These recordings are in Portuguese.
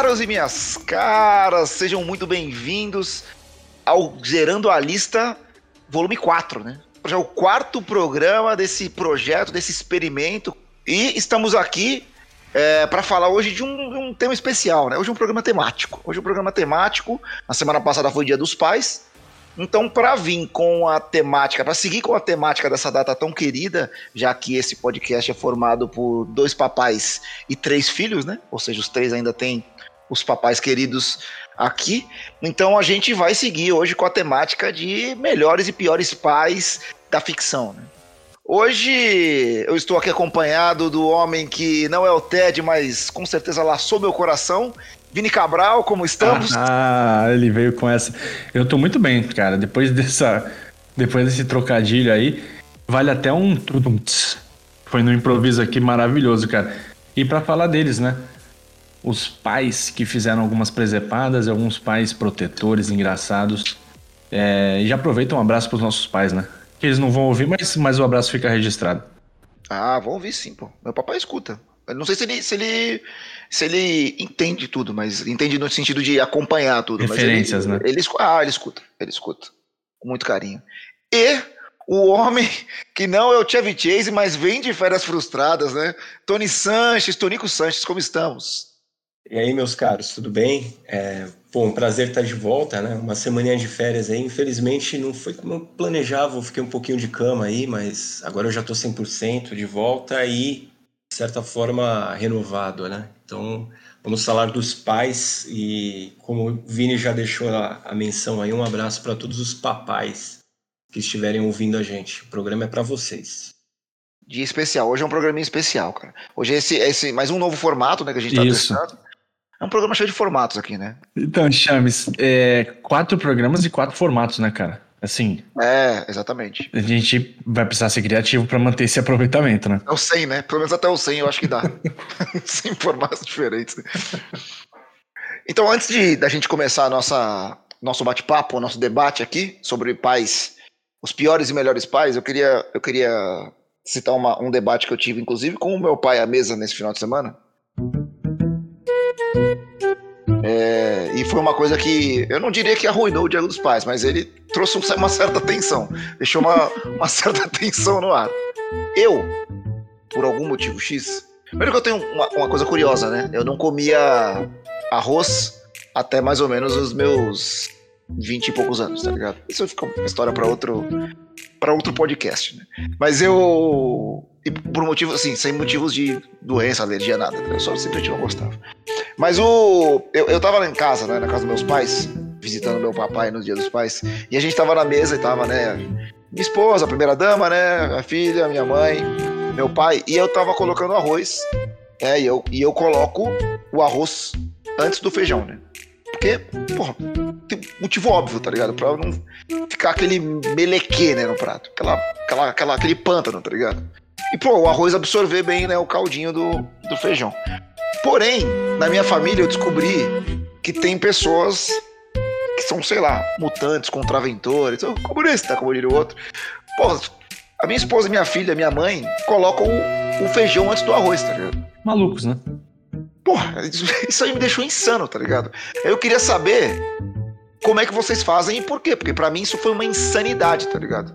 caros e minhas caras, sejam muito bem-vindos ao Gerando a Lista, volume 4, né? Já o quarto programa desse projeto, desse experimento. E estamos aqui é, para falar hoje de um, um, tema especial, né? Hoje é um programa temático. Hoje é um programa temático. Na semana passada foi o Dia dos Pais. Então, para vir com a temática, para seguir com a temática dessa data tão querida, já que esse podcast é formado por dois papais e três filhos, né? Ou seja, os três ainda têm os papais queridos aqui. Então, a gente vai seguir hoje com a temática de melhores e piores pais da ficção, né? Hoje eu estou aqui acompanhado do homem que não é o Ted, mas com certeza laçou meu coração, Vini Cabral, como estamos? Ah, ele veio com essa. Eu tô muito bem, cara. Depois dessa, depois desse trocadilho aí, vale até um Foi no improviso aqui maravilhoso, cara. E para falar deles, né? Os pais que fizeram algumas presepadas, alguns pais protetores, engraçados. É, e já aproveita um abraço pros nossos pais, né? Que eles não vão ouvir, mas, mas o abraço fica registrado. Ah, vão ouvir sim, pô. Meu papai escuta. Eu não sei se ele, se ele se ele entende tudo, mas entende no sentido de acompanhar tudo. Referências, ele, né? Ele, ah, ele escuta, ele escuta. Com muito carinho. E o homem que não é o Chevy Chase, mas vem de férias frustradas, né? Tony Sanches, Tonico Sanches, como estamos? E aí, meus caros, tudo bem? É, um prazer estar de volta, né? Uma semaninha de férias aí. Infelizmente, não foi como eu planejava, eu fiquei um pouquinho de cama aí, mas agora eu já tô 100% de volta e de certa forma, renovado, né? Então, vamos falar dos pais e, como o Vini já deixou a, a menção aí, um abraço para todos os papais que estiverem ouvindo a gente. O programa é para vocês. Dia especial. Hoje é um programinha especial, cara. Hoje é esse, esse mais um novo formato, né, que a gente tá Isso. testando. É um programa cheio de formatos aqui, né? Então, Chames, é, quatro programas e quatro formatos, né, cara? Assim. É, exatamente. A gente vai precisar ser criativo para manter esse aproveitamento, né? É o 100, né? Pelo menos até o 100 eu acho que dá. 100 formatos diferentes. Então, antes de da gente começar a nossa nosso bate-papo, nosso debate aqui sobre pais, os piores e melhores pais, eu queria eu queria citar uma, um debate que eu tive inclusive com o meu pai à mesa nesse final de semana. É, e foi uma coisa que eu não diria que arruinou o Dia dos Pais, mas ele trouxe uma certa tensão, deixou uma, uma certa tensão no ar. Eu, por algum motivo X, primeiro que eu tenho uma, uma coisa curiosa, né? Eu não comia arroz até mais ou menos os meus vinte e poucos anos, tá ligado? Isso fica uma história para outro para outro podcast, né? Mas eu e por motivos assim, sem motivos de doença, alergia, nada. Eu só simplesmente não gostava. Mas o. Eu, eu tava lá em casa, né? Na casa dos meus pais, visitando meu papai no dia dos pais. E a gente tava na mesa e tava, né? Minha esposa, a primeira dama, né? A filha, minha mãe, meu pai. E eu tava colocando arroz. É, e eu, e eu coloco o arroz antes do feijão, né? Porque, porra, tem motivo óbvio, tá ligado? Pra não ficar aquele meleque, né, no prato. Aquela, aquela, aquela, aquele pântano, tá ligado? E, pô, o arroz absorver bem, né, o caldinho do, do feijão. Porém, na minha família eu descobri que tem pessoas que são, sei lá, mutantes, contraventores, comunista, como diria o outro. Pô, a minha esposa, minha filha, minha mãe colocam o, o feijão antes do arroz, tá ligado? Malucos, né? Porra, isso aí me deixou insano, tá ligado? Eu queria saber como é que vocês fazem e por quê, porque para mim isso foi uma insanidade, tá ligado?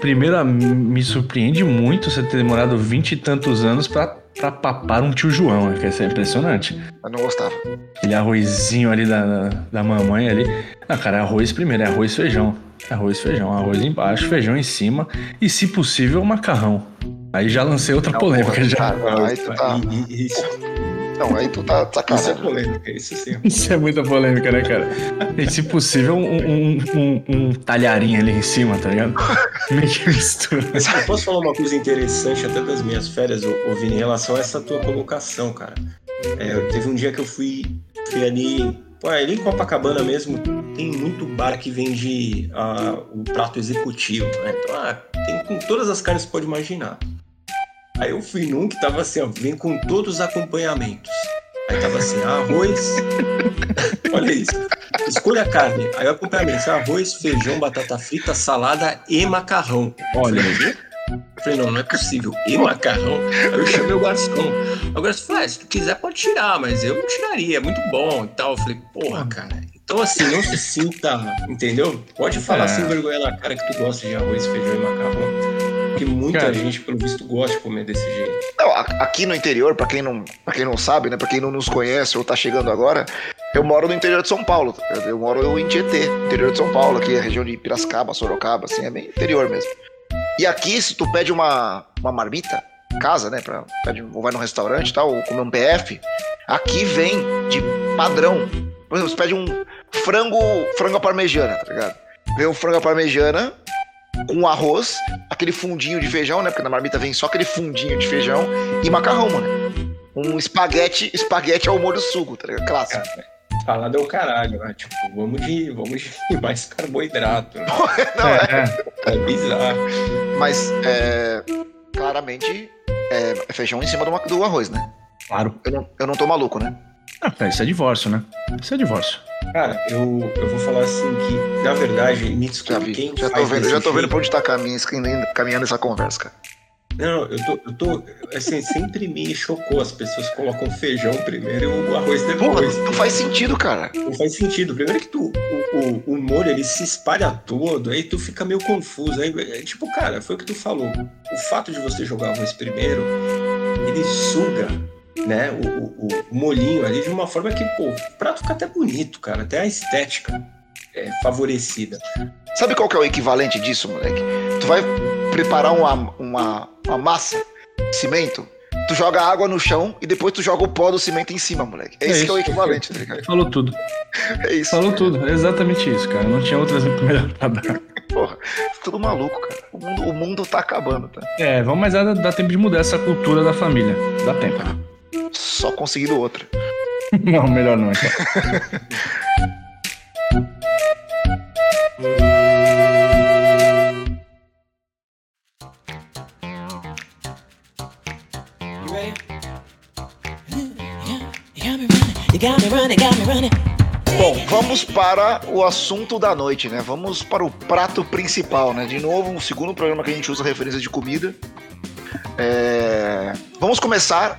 Primeiro, me surpreende muito você ter demorado vinte e tantos anos pra, pra papar um tio João, que é impressionante. Eu não gostava. Aquele arrozinho ali da, da mamãe ali. Não, cara, é arroz primeiro, é arroz feijão. É arroz feijão, arroz embaixo, feijão em cima e, se possível, macarrão. Aí já lancei outra não, polêmica porra, já. Cara, aí tu tá... Isso. Não, aí tu tá sacanagem. Isso é polêmica, isso sim. Isso é muita polêmica, né, cara? E se possível, um, um, um, um talharinho ali em cima, tá ligado? Meio que mistura. Eu posso falar uma coisa interessante até das minhas férias, ô, Vini, em relação a essa tua colocação, cara. É, teve um dia que eu fui, fui ali Pô, ali em Copacabana mesmo tem muito bar que vende uh, o prato executivo, né? Então, ah, tem com todas as carnes que você pode imaginar. Aí eu fui num que tava assim, ó, vem com todos os acompanhamentos. Aí tava assim, arroz. Olha isso. Escolha a carne. Aí o acompanhamento: arroz, feijão, batata frita, salada e macarrão. Olha. Eu falei, não, não é possível. E macarrão? Aí eu chamei o garçom. O garçom falou, ah, se tu quiser pode tirar, mas eu não tiraria, é muito bom e tal. Eu falei, porra, cara. Então assim, não se sinta, entendeu? Pode falar é. sem vergonha na cara que tu gosta de arroz, feijão e macarrão. Porque muita cara. gente, pelo visto, gosta de comer desse jeito. Não, aqui no interior, para quem não, para quem não sabe, né, para quem não nos conhece ou tá chegando agora, eu moro no interior de São Paulo. Eu moro em Tietê, interior de São Paulo, aqui a região de Piracicaba, Sorocaba, assim, é bem interior mesmo. E aqui, se tu pede uma, uma marmita, casa, né, pra, pede, ou vai no restaurante e tal, ou comer um PF, aqui vem de padrão. Por exemplo, você pede um frango, frango à parmegiana, tá ligado? Vem um frango à parmegiana com arroz, aquele fundinho de feijão, né? Porque na marmita vem só aquele fundinho de feijão e macarrão, mano. Um espaguete, espaguete ao molho sugo, tá ligado? Clássico. Salada é o caralho, né? Tipo, vamos de, vamos de mais carboidrato. Né? Não, é, é. é bizarro. Mas, é, claramente, é, é feijão em cima do, do arroz, né? Claro. Eu não, eu não tô maluco, né? Ah, isso é divórcio, né? Isso é divórcio. Cara, eu, eu vou falar assim que, na verdade, me desculpe já vi, quem já tô vendo, Já tô vendo pra onde tá caminhando, caminhando essa conversa, cara. Não, eu tô, eu tô. Assim, sempre me chocou. As pessoas colocam feijão primeiro e o arroz depois. Porra, não faz sentido, cara. Não faz sentido. Primeiro que tu, o, o, o molho ele se espalha todo, aí tu fica meio confuso. Aí, é, tipo, cara, foi o que tu falou. O fato de você jogar arroz primeiro, ele suga né, o, o, o, molhinho ali de uma forma que, pô, o prato fica até bonito, cara, até a estética é favorecida. Sabe qual que é o equivalente disso, moleque? Tu vai preparar uma, uma, uma massa de cimento, tu joga água no chão e depois tu joga o pó do cimento em cima, moleque. É, é isso que é o equivalente, tá ligado? Falou tudo. É isso. Falou tudo. É exatamente isso, cara. Não tinha outro exemplo melhor pra dar. Porra, tudo maluco, cara. O mundo, o mundo tá acabando, tá? É, vamos, mas dá, dá tempo de mudar essa cultura da família. Dá tempo. Só conseguindo outra. não, melhor não, então. Bom, vamos para o assunto da noite, né? Vamos para o prato principal, né? De novo, um segundo programa que a gente usa referência de comida. É... Vamos começar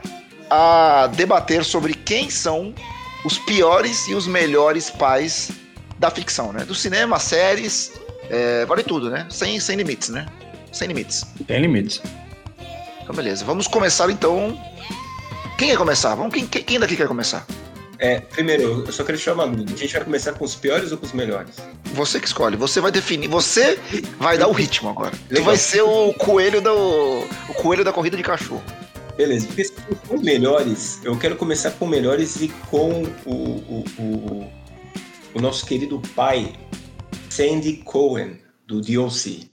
a debater sobre quem são os piores e os melhores pais da ficção, né? Do cinema, séries, é, vale tudo, né? Sem, sem limites, né? Sem limites. Sem limites. Então, beleza. Vamos começar então. Quem quer começar? Vamos, quem, quem daqui quer começar? É, primeiro, eu só queria chamar dúvida. A gente vai começar com os piores ou com os melhores? Você que escolhe. Você vai definir. Você vai dar o ritmo agora. Legal. Tu vai ser o coelho do. O coelho da corrida de cachorro. Beleza, porque for melhores, eu quero começar com melhores e com o, o, o, o nosso querido pai, Sandy Cohen, do DOC.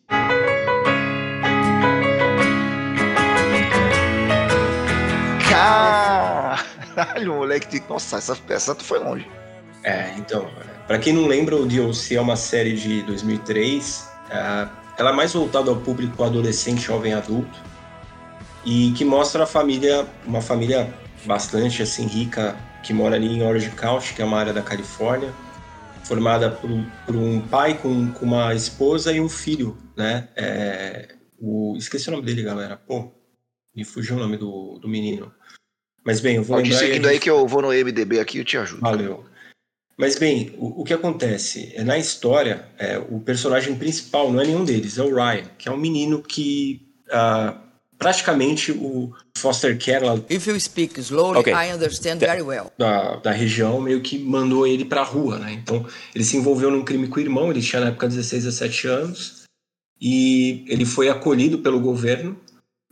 Caralho, moleque. Nossa, essa peça foi longe. É, então, para quem não lembra, o DOC é uma série de 2003. É, ela é mais voltada ao público adolescente, jovem adulto e que mostra a família, uma família bastante assim rica que mora ali em Orange County, que é uma área da Califórnia, formada por, por um pai com, com, uma esposa e um filho, né? É, o, esqueci o nome dele, galera. Pô, me fugiu o nome do, do menino. Mas bem, eu vou Pode seguindo aí que eu vou no MDB aqui e te ajudo. Valeu. Mas bem, o, o que acontece? É, na história, é, o personagem principal não é nenhum deles, é o Ryan, que é um menino que uh, praticamente o foster care lá, If you speak slowly, okay. I understand very well. Da, da região meio que mandou ele pra rua, né? Então, ele se envolveu num crime com o irmão, ele tinha na época 16, 17 anos, e ele foi acolhido pelo governo,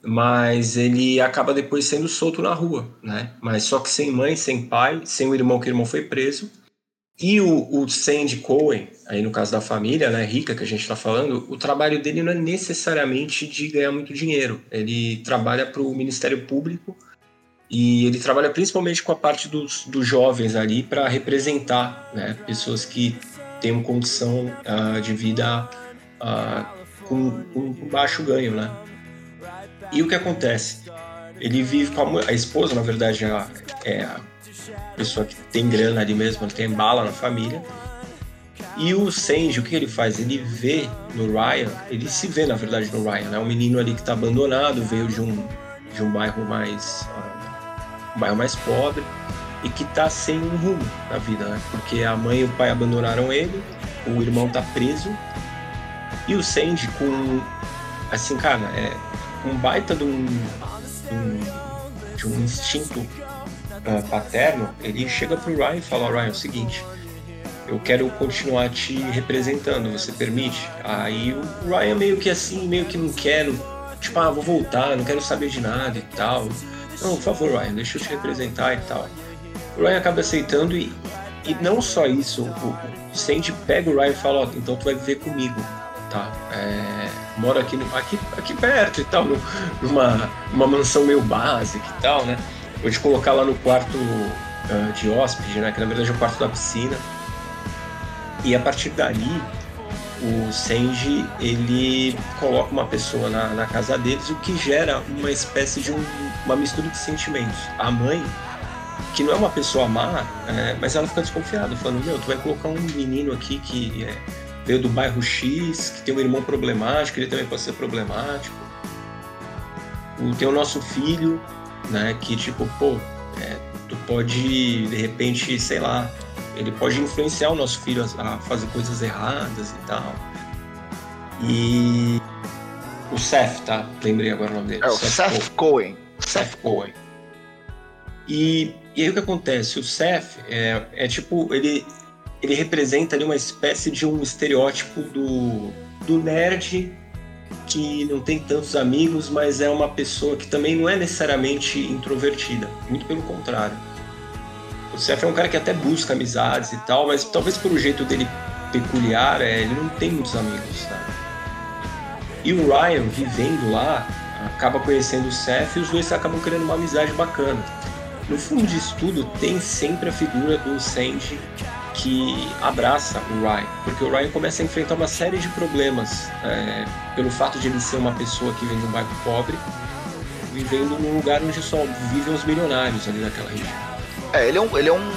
mas ele acaba depois sendo solto na rua, né? Mas só que sem mãe, sem pai, sem o irmão que o irmão foi preso, e o, o Sandy Cohen, aí no caso da família, né, rica que a gente está falando, o trabalho dele não é necessariamente de ganhar muito dinheiro. Ele trabalha para o Ministério Público e ele trabalha principalmente com a parte dos, dos jovens ali para representar né, pessoas que têm uma condição uh, de vida uh, com, com, baixo ganho, né? E o que acontece? Ele vive com a, a esposa, na verdade, é, é pessoa que tem grana ali mesmo, tem bala na família. E o Sanji, o que ele faz? Ele vê no Ryan, ele se vê na verdade no Ryan, né? Um menino ali que está abandonado, veio de um, de um bairro mais. Um bairro mais pobre e que tá sem um rumo na vida, né? Porque a mãe e o pai abandonaram ele, o irmão tá preso e o Sandy com. Assim, cara, é um baita de um. Um, de um instinto uh, paterno, ele chega pro Ryan e fala: Ryan, é o seguinte, eu quero continuar te representando, você permite? Aí o Ryan meio que assim, meio que não quero, tipo, ah, vou voltar, não quero saber de nada e tal. Não, por favor, Ryan, deixa eu te representar e tal. O Ryan acaba aceitando e, e não só isso, o, Sandy pega o Ryan e fala, ó, oh, então tu vai viver comigo tá? É, moro aqui, aqui, aqui perto e tal, numa, numa mansão meio básica e tal, né? Vou te colocar lá no quarto uh, de hóspede, né? Que na verdade é o quarto da piscina. E a partir dali, o Senji ele coloca uma pessoa na, na casa deles, o que gera uma espécie de um, uma mistura de sentimentos. A mãe, que não é uma pessoa má, é, mas ela fica desconfiada, falando: Meu, tu vai colocar um menino aqui que é, veio do bairro X, que tem um irmão problemático, ele também pode ser problemático. Tem o nosso filho, né, que tipo, pô, é, tu pode, de repente, sei lá, ele pode influenciar o nosso filho a, fazer coisas erradas e tal. E o Seth, tá? Lembrei agora o nome dele. É o Seth, Seth Cohen. Seth Cohen. E, e aí o que acontece? O Seth é, é tipo, ele, ele representa ali uma espécie de um estereótipo do, do nerd que não tem tantos amigos, mas é uma pessoa que também não é necessariamente introvertida, muito pelo contrário. O Seth é um cara que até busca amizades e tal, mas talvez pelo jeito dele peculiar, é, ele não tem muitos amigos. Né? E o Ryan, vivendo lá, acaba conhecendo o Seth e os dois acabam criando uma amizade bacana. No fundo disso tudo, tem sempre a figura do Sandy que abraça o Ryan, porque o Ryan começa a enfrentar uma série de problemas é, pelo fato de ele ser uma pessoa que vem de um bairro pobre, vivendo num lugar onde só vivem os milionários ali naquela região. É, ele é um, ele é um,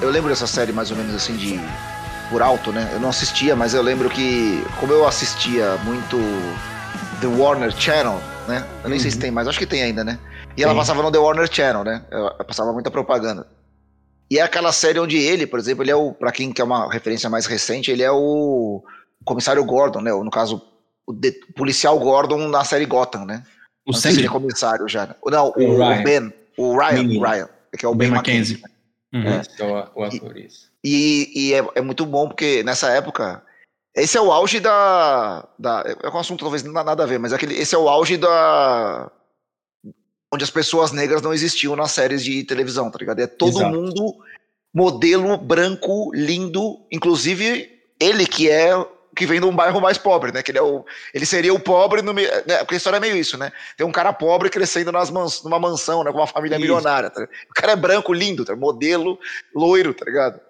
eu lembro dessa série mais ou menos assim de por alto, né? Eu não assistia, mas eu lembro que como eu assistia muito The Warner Channel, né? Eu nem uhum. sei se uhum. tem, mas acho que tem ainda, né? E ela passava no The Warner Channel, né? Eu passava muita propaganda. E é aquela série onde ele, por exemplo, ele é o, para quem quer uma referência mais recente, ele é o comissário Gordon, né? no caso, o, de, policial Gordon na série Gotham, né? O Sandy? É comissário já. Não, o, o, o Ben, o Ryan, o Ryan, que é o Ben, ben McKenzie. Uhum. É. é o, o ator, isso. E, e é, é, muito bom porque nessa época, esse é o auge da. da é um assunto talvez não nada a ver, mas aquele, esse é o auge da onde as pessoas negras não existiam nas séries de televisão, tá ligado? É todo Exato. mundo modelo branco, lindo, inclusive ele que é que vem de um bairro mais pobre, né? Que ele, é o, ele seria o pobre no né? Porque a história é meio isso, né? Tem um cara pobre crescendo nas mans, numa mansão, né? Com uma família isso. milionária. Tá o cara é branco, lindo, tá? modelo, loiro, tá ligado?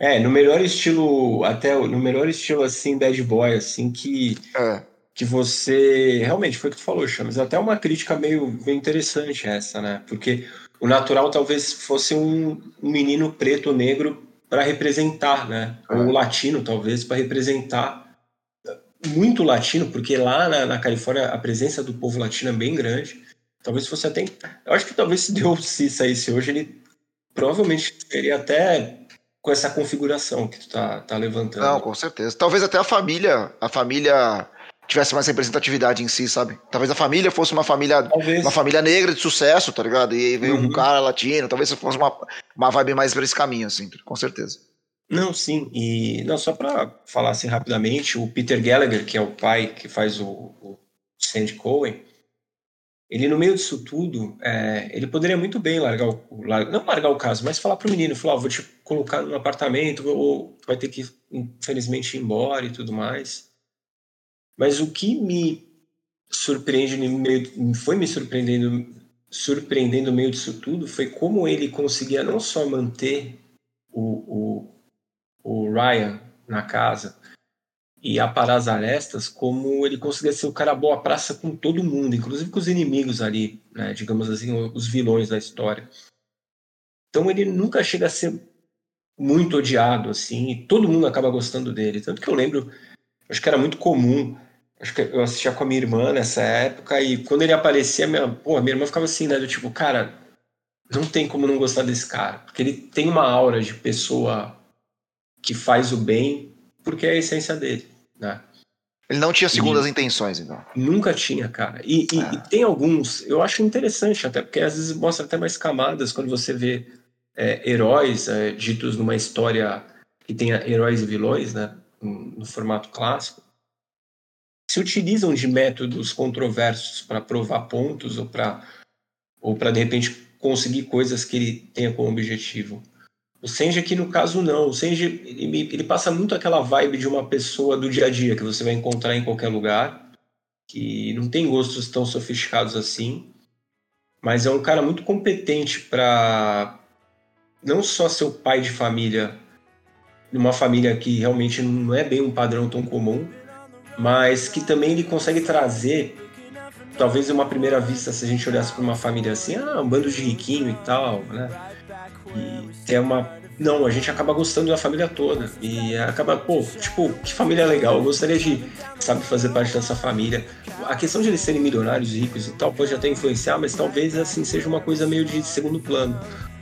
É, no melhor estilo, até no melhor estilo assim, bad boy, assim, que é que você. Realmente, foi o que tu falou, Chamas. Até uma crítica meio, meio interessante essa, né? Porque o natural talvez fosse um, um menino preto ou negro para representar, né? Ou um latino, talvez, para representar. Muito latino, porque lá na, na, Califórnia a presença do povo latino é bem grande. Talvez fosse até. Eu acho que talvez se Deus se saísse hoje, ele provavelmente seria até com essa configuração que tu tá, tá levantando. Não, com certeza. Talvez até a família, a família tivesse mais representatividade em si, sabe? Talvez a família fosse uma família talvez. uma família negra de sucesso, tá ligado? E veio uhum. um cara latino, talvez fosse uma, uma vibe mais para esse caminho, assim, com certeza. Não, sim, e não, só para falar assim rapidamente, o Peter Gallagher, que é o pai que faz o, o Sandy Cohen, ele no meio disso tudo, é, ele poderia muito bem largar o, não largar o caso, mas falar pro menino, falar, oh, vou te colocar num apartamento, ou vai ter que, infelizmente, ir embora e tudo mais. Mas o que me surpreende no meio, foi me surpreendendo, surpreendendo no meio disso tudo foi como ele conseguia não só manter o, o, o Ryan na casa e aparar as arestas, como ele conseguia ser o cara boa praça com todo mundo, inclusive com os inimigos ali, né, digamos assim, os vilões da história. Então ele nunca chega a ser muito odiado, assim, e todo mundo acaba gostando dele. Tanto que eu lembro, acho que era muito comum, acho que eu assistia com a minha irmã nessa época, e quando ele aparecia, minha, pô, minha irmã ficava assim, né, do tipo, cara, não tem como não gostar desse cara, porque ele tem uma aura de pessoa que faz o bem, porque é a essência dele, né? Ele não tinha segundas e intenções, então. Nunca tinha, cara. E, e, e, tem alguns, eu acho interessante, até porque às vezes mostra até mais camadas quando você vê é, heróis é, ditos numa história que tenha heróis e vilões, né, no formato clássico, se utilizam de métodos controversos para provar pontos ou para ou para de repente conseguir coisas que ele tenha como objetivo. O Senji aqui no caso não. O Senji ele, ele passa muito aquela vibe de uma pessoa do dia a dia que você vai encontrar em qualquer lugar, que não tem gostos tão sofisticados assim, mas é um cara muito competente para não só ser o pai de família, numa família que realmente não é bem um padrão tão comum, mas que também ele consegue trazer, talvez uma primeira vista, se a gente olhasse para uma família assim, ah, um bando de riquinho e tal, né? E é uma. Não, a gente acaba gostando da família toda. E acaba, pô, tipo, que família legal. Eu gostaria de, sabe, fazer parte dessa família. A questão de eles serem milionários, ricos e tal, pode até influenciar, mas talvez assim seja uma coisa meio de segundo plano.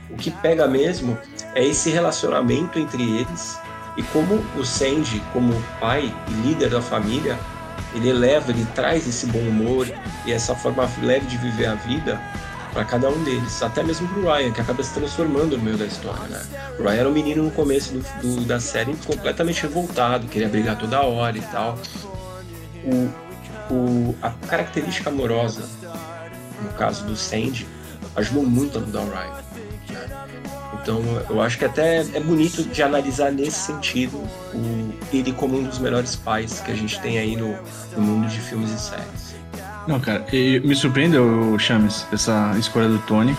O que pega mesmo é esse relacionamento entre eles e como o Sandy, como pai e líder da família, ele eleva, ele traz esse bom humor e essa forma leve de viver a vida para cada um deles, até mesmo pro Ryan, que acaba se transformando no meio da história, né? O Ryan era um menino no começo do, do, da série completamente revoltado, queria brigar toda hora e tal. O, o, a característica amorosa, no caso do Sandy, ajudou muito a mudar o Ryan. Então eu acho que até é bonito de analisar nesse sentido o, ele como um dos melhores pais que a gente tem aí no, no mundo de filmes e séries. Não, cara, me surpreendeu, Chames, essa escolha do Tony.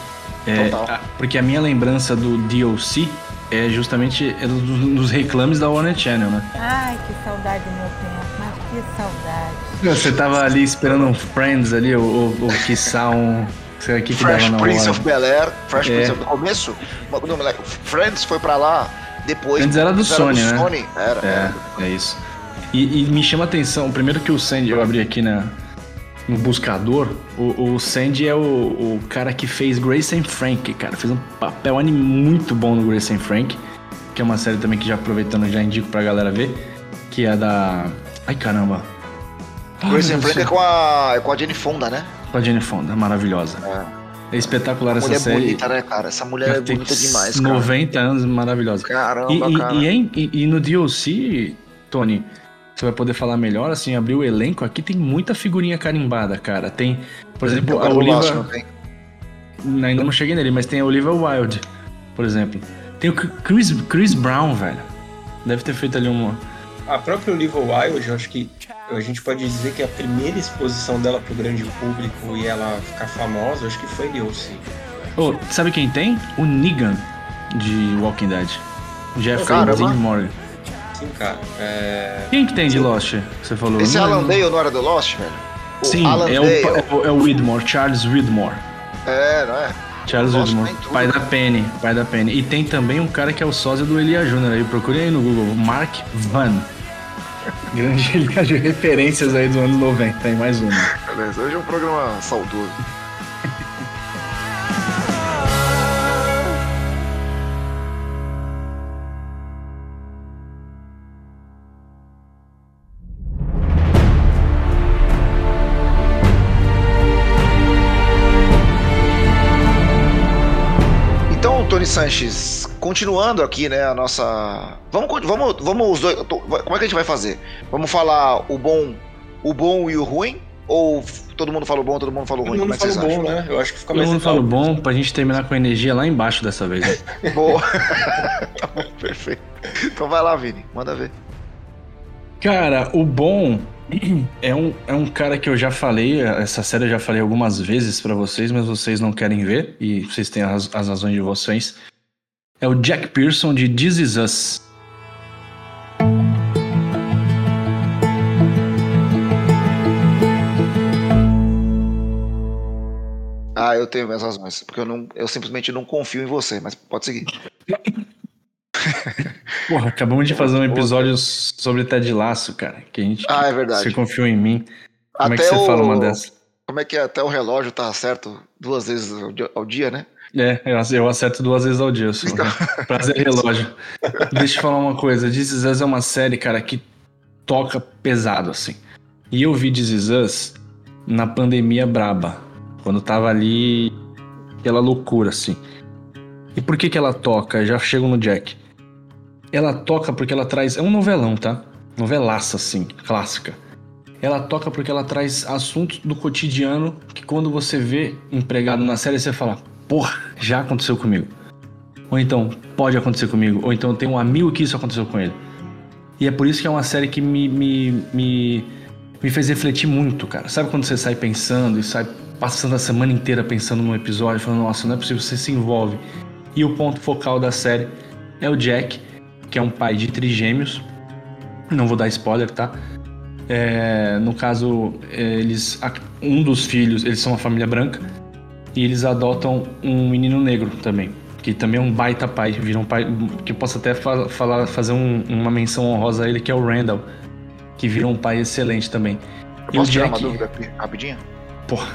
É, porque a minha lembrança do DLC é justamente é dos, dos reclames da Warner Channel, né? Ai, que saudade do meu tempo, mas que saudade. Você tava ali esperando um Friends ali, ou, ou, ou quiçá um Sei que Fresh que Prince of Bel Air, Fresh é. Prince of começo, Friends foi pra lá, depois. Friends era do Sony, era do né? Sony. Era, é, era. é isso. E, e, me chama a atenção, primeiro que o Sandy, eu abri aqui na, no buscador, o, o Sandy é o, o cara que fez Grace and Frank, cara. Fez um papel muito bom no Grace and Frank, que é uma série também que já aproveitando já indico pra galera ver, que é da. Ai caramba. Grace and Frank é com a, é com a Jenny Fonda, né? Com a Jane Fonda, maravilhosa. É, é espetacular essa, série. Mulher bonita, né, cara? Essa mulher é bonita demais, cara. 90 anos, maravilhosa. Caramba, e, cara. E, e, e, no DLC, Tony, você vai poder falar melhor, assim, abrir o elenco. Aqui tem muita figurinha carimbada, cara. Tem, por exemplo, a Oliva... Não Ainda não cheguei nele, mas tem a Oliva Wilde, por exemplo. Tem o Chris, Chris Brown, velho. Deve ter feito ali uma a própria Olivia Wilde, eu acho que a gente pode dizer que a primeira exposição dela para o grande público e ela ficar famosa, acho que foi Nilce. Oh, sabe quem tem? O Negan de Walking Dead. Jeffrey Dean Morgan. Sim, cara. É... Quem que tem de Lost? Você falou. Esse não Alan Dale não era do Lost, velho? O Sim, Alan é, o, é, o, é o Widmore, Charles Widmore. É, não é? Charles Widmore, pai da Penny, pai da Penny. E tem também um cara que é o sósia do Elia Júnior aí, procurem aí no Google, Mark Van. Grande liga de referências aí do ano 90, tem mais uma. Beleza, hoje é um programa saudoso. Então, Sanches, continuando aqui, né, a nossa. Vamos, vamos, vamos os dois. Como é que a gente vai fazer? Vamos falar o bom, o bom e o ruim? Ou todo mundo fala o bom, todo mundo fala o ruim? Todo mundo fala o bom, né? Eu acho que fica mais Todo mundo fala o bom pra gente terminar com a energia lá embaixo dessa vez. Né? Boa. tá bom, perfeito. Então vai lá, Vini, manda ver. Cara, o bom é um, é um cara que eu já falei, essa série eu já falei algumas vezes para vocês, mas vocês não querem ver, e vocês têm as, as razões de vocês é o Jack Pearson de This Is Us. Ah, eu tenho minhas razões, porque eu, não, eu simplesmente não confio em você, mas pode seguir. Porra, acabamos de fazer um episódio sobre Ted Laço, cara. Que a gente. Ah, é verdade. Você confiou em mim. Como Até é que você o- fala uma dessa? Como é que é? Até o relógio tá certo duas vezes ao dia, né? É, eu ac- eu acerto duas vezes ao dia. Só. Então. Prazer relógio. Deixa eu falar uma coisa. This Is Us é uma série, cara, que toca pesado, assim. E eu vi This Is Us na pandemia braba. Quando tava ali aquela loucura, assim. E por que que ela toca? Já chego no Jack. Ela toca porque ela traz... É um novelão, tá? Novelaça, assim, clássica. Ela toca porque ela traz assuntos do cotidiano que quando você vê empregado na série, você fala, porra, já aconteceu comigo. Ou então, pode acontecer comigo. Ou então, tem um amigo que isso aconteceu com ele. E é por isso que é uma série que me, me, me, me fez refletir muito, cara. Sabe quando você sai pensando e sai passando a semana inteira pensando num episódio, falando, nossa, não é possível, você se envolve. E o ponto focal da série é o Jack, que é um pai de trigêmeos. Não vou dar spoiler, tá? É, no caso, eles. Um dos filhos, eles são uma família branca. E eles adotam um menino negro também. Que também é um baita pai. Vira um pai. Que eu posso até fa- falar, fazer um- uma menção honrosa a ele, que é o Randall. Que vira um pai excelente também. Eu E o posso tirar uma Jack- dúvida aqui, rapidinho? Porra.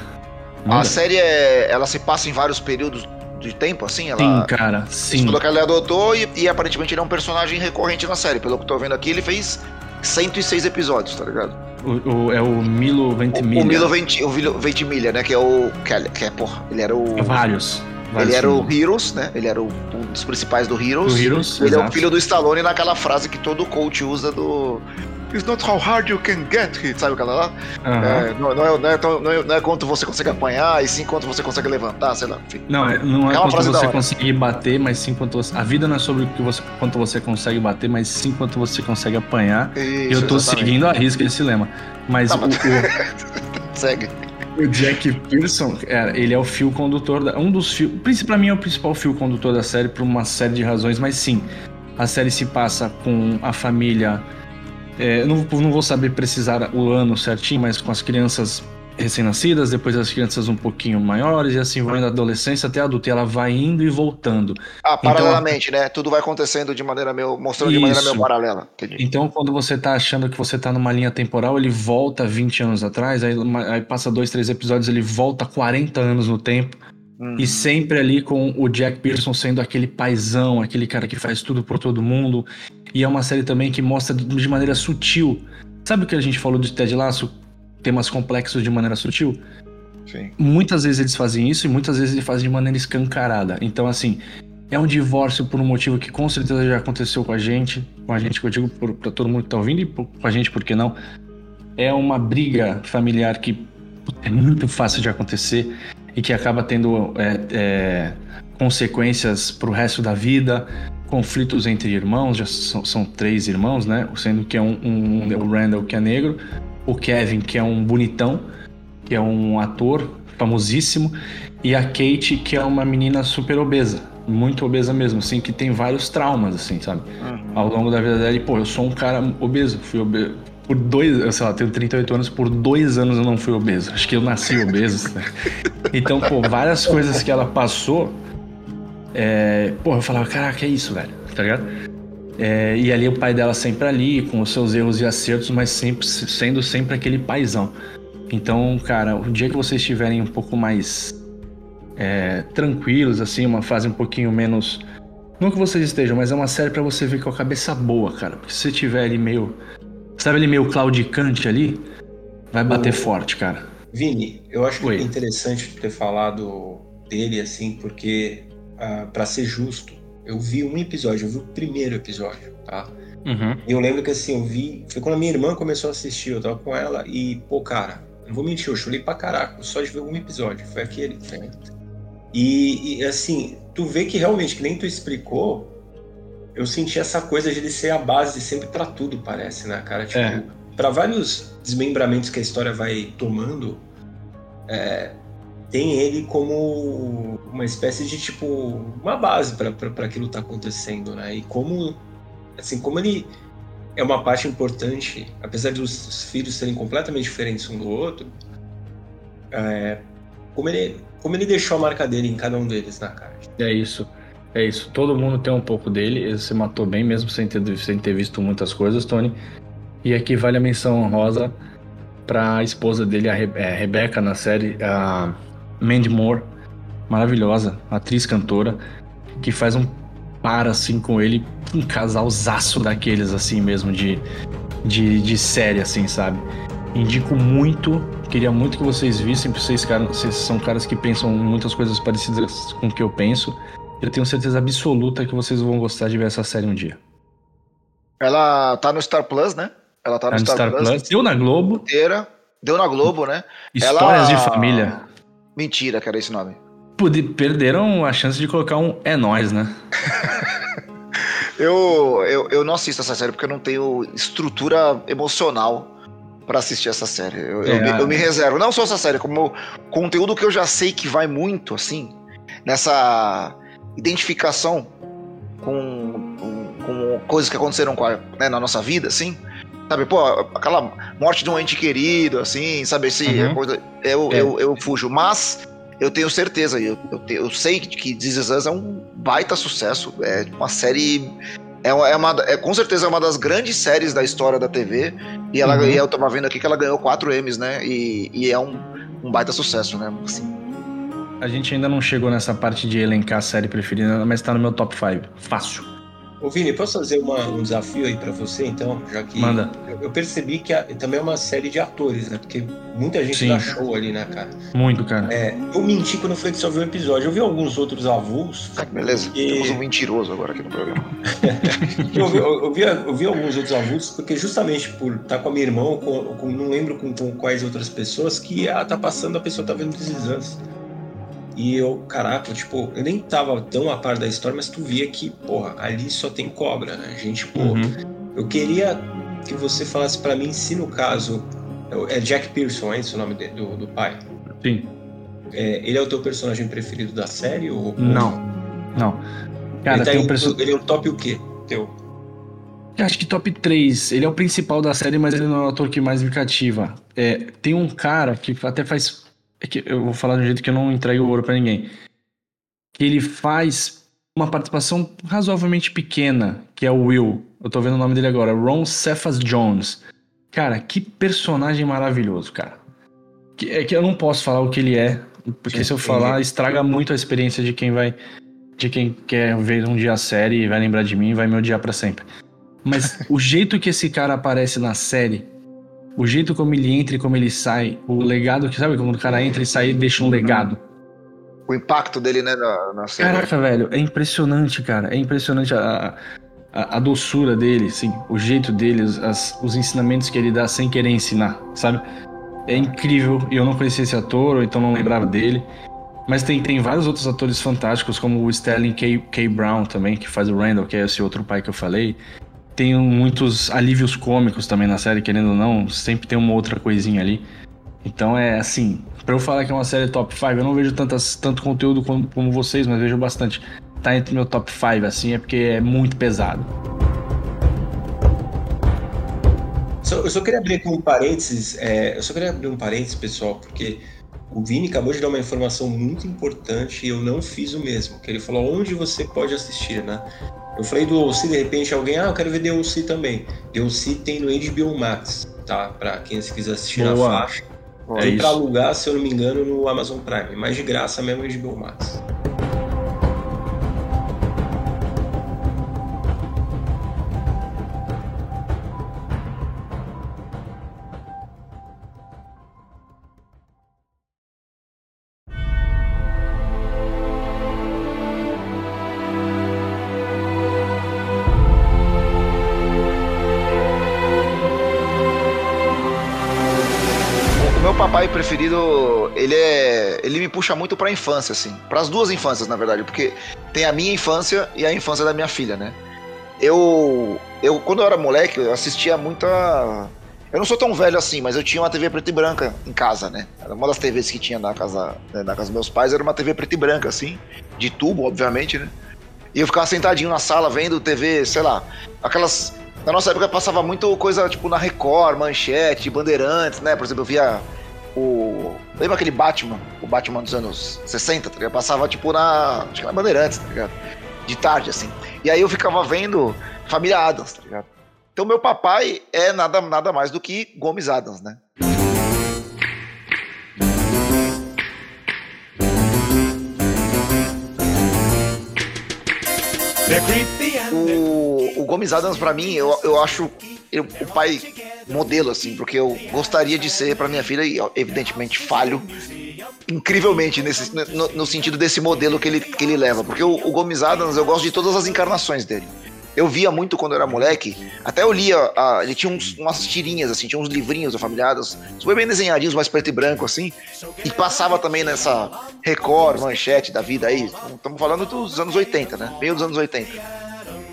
A manda. série, é, ela se passa em vários períodos de tempo, assim? Ela... Sim, cara, sim. falou que ele adotou e, e aparentemente ele é um personagem recorrente na série. Pelo que eu tô vendo aqui, ele fez 106 episódios, tá ligado? O, o- é o Milo Ventimiglia. O Milo Venti, o Milo Ventimiglia, né? Que é o. Que é, que é, porra, ele era o. Vários. vários Ele era o filmes. Heroes, né? Ele era o, um dos principais do Heroes. Do Heroes, ele é o exato. filho do Stallone naquela frase que todo coach usa do. It's not how hard you can get hit, sabe aquela lá? É, não, não, é, não, é não, é, não é quanto você consegue apanhar, e sim quanto você consegue levantar, sei lá. Enfim. Não, não é, quanto você conseguir bater, mas sim quanto você... A vida não é sobre o que você, quanto você consegue bater, mas sim quanto você consegue apanhar. Isso, eu tô exatamente. seguindo a risca esse lema. Mas Tá, o, o- Segue. o Jack Pearson, ele é o fio condutor, da, um dos fios... Pra mim é o principal fio condutor da série por uma série de razões, mas sim, a série se passa com a família... é, não, não vou saber precisar o ano certinho, mas com as crianças recém-nascidas, depois as crianças um pouquinho maiores, e assim vai da adolescência até adulta. E ela vai indo e voltando. Ah, paralelamente, né? Tudo vai acontecendo de maneira meio. mostrando de maneira Isso. meio paralela. Entendi. Então, quando você tá achando que você tá numa linha temporal, ele volta 20 anos atrás, aí, aí passa dois, três episódios, ele volta 40 anos no tempo. Uhum. E sempre ali com o Jack Pearson sendo aquele paizão, aquele cara que faz tudo por todo mundo. E é uma série também que mostra de maneira sutil. Sabe o que a gente falou de Ted Lasso? Temas complexos de maneira sutil? Sim. Muitas vezes eles fazem isso e muitas vezes eles fazem de maneira escancarada. Então, assim, é um divórcio por um motivo que com certeza já aconteceu com a gente, com a gente que eu digo pra todo mundo que tá ouvindo e com a gente, por que não? É uma briga familiar que é muito fácil de acontecer e que acaba tendo é, é, consequências pro resto da vida, conflitos entre irmãos, já são, são três irmãos, né? Sendo que é um, um, o Randall que é negro, o Kevin que é um bonitão, que é um ator famosíssimo, e a Kate, que é uma menina super obesa, muito obesa mesmo, assim, que tem vários traumas, assim, sabe? Uhum. Ao longo da vida dela, e, pô, eu sou um cara obeso, fui obeso. Por dois, sei lá, tenho 38 anos, por dois anos eu não fui obeso. Acho que eu nasci obeso. né? Então, pô, várias coisas que ela passou, é, pô, eu falava, caraca, é isso, velho, tá ligado? É, e ali o pai dela sempre ali, com os seus erros e acertos, mas sempre sendo sempre aquele paizão. Então, cara, o dia que vocês estiverem um pouco mais é, tranquilos, assim, uma fase um pouquinho menos. Não que vocês estejam, mas é uma série pra você ver com a cabeça boa, cara. Porque se você tiver ali meio. Sabe ele meio claudicante ali? Vai bater O- forte, cara. Vini, eu acho que é interessante ter falado dele assim, porque, ah, pra ser justo, eu vi um episódio, eu vi o primeiro episódio, tá? Uhum. E eu lembro que assim, eu vi. Foi quando a minha irmã começou a assistir, eu tava com ela e, pô, cara, não vou mentir, eu chorei pra caraca, só de ver um episódio. Foi aquele, tá ligado? E, e, assim, tu vê que realmente, que nem tu explicou, eu senti essa coisa de ele ser a base sempre pra tudo, parece, né, cara? Tipo, É. pra vários desmembramentos que a história vai tomando, é, tem ele como uma espécie de, tipo, uma base pra aquilo tá acontecendo, né? E como, assim, como ele é uma parte importante, apesar dos filhos serem completamente diferentes um do outro, é, como, ele, como ele deixou a marca dele em cada um deles, né, cara? É isso. É isso. Todo mundo tem um pouco dele. Você matou bem mesmo sem ter, sem ter visto muitas coisas, Tony. E aqui vale a menção honrosa para a esposa dele, a é, Rebecca, na série, a Mandy Moore. Maravilhosa, atriz cantora, que faz um par assim com ele, um casalzaço daqueles assim mesmo, de, de, de série, assim, sabe? Indico muito, queria muito que vocês vissem, vocês, vocês são caras que pensam muitas coisas parecidas com o que eu penso. Eu tenho certeza absoluta que vocês vão gostar de ver essa série um dia. Ela tá no Star Plus, né? Ela tá no, tá Star, Star Plus. Plus. Deu na Globo. Inteira. Deu na Globo, né? Histórias Ela... de família. Mentira, era esse nome. Perderam a chance de colocar um É Nós, né? eu, eu, eu não assisto essa série porque eu não tenho estrutura emocional para assistir essa série. Eu, é, eu, me, eu, me, reservo. Não só essa série, como conteúdo que eu já sei que vai muito, assim, nessa identificação com, com, com coisas que aconteceram a, né, na nossa vida, assim. Sabe, pô, aquela morte de um ente querido, assim, sabe, esse, uhum. coisa, eu, é. eu, eu fujo. Mas eu tenho certeza, eu, eu, eu sei que This Is Us é um baita sucesso. É uma série. É, uma, é, uma, é com certeza é uma das grandes séries da história da TV. E ela uhum. e eu tava vendo aqui que ela ganhou 4 M's, né? E, e é um, um baita sucesso, né? Assim, a gente ainda não chegou nessa parte de elencar a série preferida, mas tá no meu top 5. Fácil. Ô Vini, posso fazer uma, um desafio aí para você, então? Já que Manda. Eu, eu percebi que a, também é uma série de atores, né? Porque muita gente Sim. dá show ali, né, cara? Muito, cara. É, eu menti quando eu falei que só vi um episódio. Eu vi alguns outros avulsos. Ah, beleza. E... Temos um mentiroso agora aqui no programa. eu, vi, eu, eu, vi, eu, vi, alguns outros avulsos, porque justamente por estar tá com a minha irmã, com, com, não lembro com, com, quais outras pessoas, que ela tá passando, a pessoa tá vendo deslizantes. E eu, caraca, tipo, eu nem tava tão a par da história, mas tu via que, porra, ali só tem cobra, né? A gente, pô, uhum. eu queria que você falasse para mim se no caso. É Jack Pearson, é esse o nome do, do pai? Sim. É, ele é o teu personagem preferido da série? Ou, não. Não. Cara, ele, tá tem um perso... ele é o top o quê? Teu? Eu acho que top 3. Ele é o principal da série, mas ele não é o ator que mais me cativa. É, tem um cara que até faz é que eu vou falar de um jeito que eu não entrego ouro para ninguém. Que ele faz uma participação razoavelmente pequena, que é o Will. Eu tô vendo o nome dele agora, Ron Cephas Jones. Cara, que personagem maravilhoso, cara. Que, é que eu não posso falar o que ele é, porque Sim, se eu falar, estraga muito a experiência de quem vai. De quem quer ver um dia a série e vai lembrar de mim e vai me odiar para sempre. Mas o jeito que esse cara aparece na série o jeito como ele entra e como ele sai, o legado que sabe quando o cara entra e sai e deixa um legado. O impacto dele, né, na, na série. Caraca, velho, é impressionante, cara. É impressionante a, a, a doçura dele, assim, o jeito dele, as, os ensinamentos que ele dá sem querer ensinar, sabe? É incrível. Eu não conhecia esse ator, ou então não lembrava dele. Mas tem, tem vários outros atores fantásticos, como o Sterling K. K. Brown também, que faz o Randall, que é esse outro pai que eu falei tem muitos alívios cômicos também na série, querendo ou não, sempre tem uma outra coisinha ali. Então é assim, para eu falar que é uma série top 5, eu não vejo tantas, tanto conteúdo como, como vocês, mas vejo bastante. Tá entre meu top 5, assim, é porque é muito pesado. eu só queria abrir um parênteses, é, eu só queria abrir um parênteses, pessoal, porque o Vini acabou de dar uma informação muito importante e eu não fiz o mesmo, que ele falou onde você pode assistir, né? Eu falei do OC, de repente alguém, ah, eu quero ver OC também. OC tem no HBO Max, tá? Pra quem quiser assistir Boa. na faixa. É tem pra alugar, se eu não me engano, no Amazon Prime. Mas de graça mesmo HBO Max. Ele é. Ele me puxa muito pra infância, assim. Para as duas infâncias, na verdade, porque tem a minha infância e a infância da minha filha, né? Eu. Eu, quando eu era moleque, eu assistia muita. Eu não sou tão velho assim, mas eu tinha uma TV preta e branca em casa, né? Uma das TVs que tinha na casa, né, na casa dos meus pais, era uma TV preta e branca, assim, de tubo, obviamente, né? E eu ficava sentadinho na sala vendo TV, sei lá, aquelas. Na nossa época passava muito coisa tipo na Record, Manchete, Bandeirantes, né? Por exemplo, eu via o. Lembra aquele Batman? O Batman dos anos 60, tá ligado? Passava tipo na. Acho que na Bandeirantes, tá ligado? de tarde, assim. E aí eu ficava vendo Família Adams, tá ligado? Então meu papai é nada, nada mais do que Gomes Adams, né? O, o Gomes Adams, pra mim, eu, eu acho eu, o pai modelo, assim, porque eu gostaria de ser pra minha filha, e evidentemente falho incrivelmente nesse, no, no, sentido desse modelo que ele, que ele leva. Porque o, o Gomes Adams, eu gosto de todas as encarnações dele. Eu via muito quando eu era moleque, até eu lia, a, ele tinha uns, umas tirinhas, assim, tinha uns livrinhos da Familiadas, super bem desenhadinhos, mais preto e branco, assim, e passava também nessa Record, manchete da vida aí, estamos falando dos anos 80, né, meio dos anos 80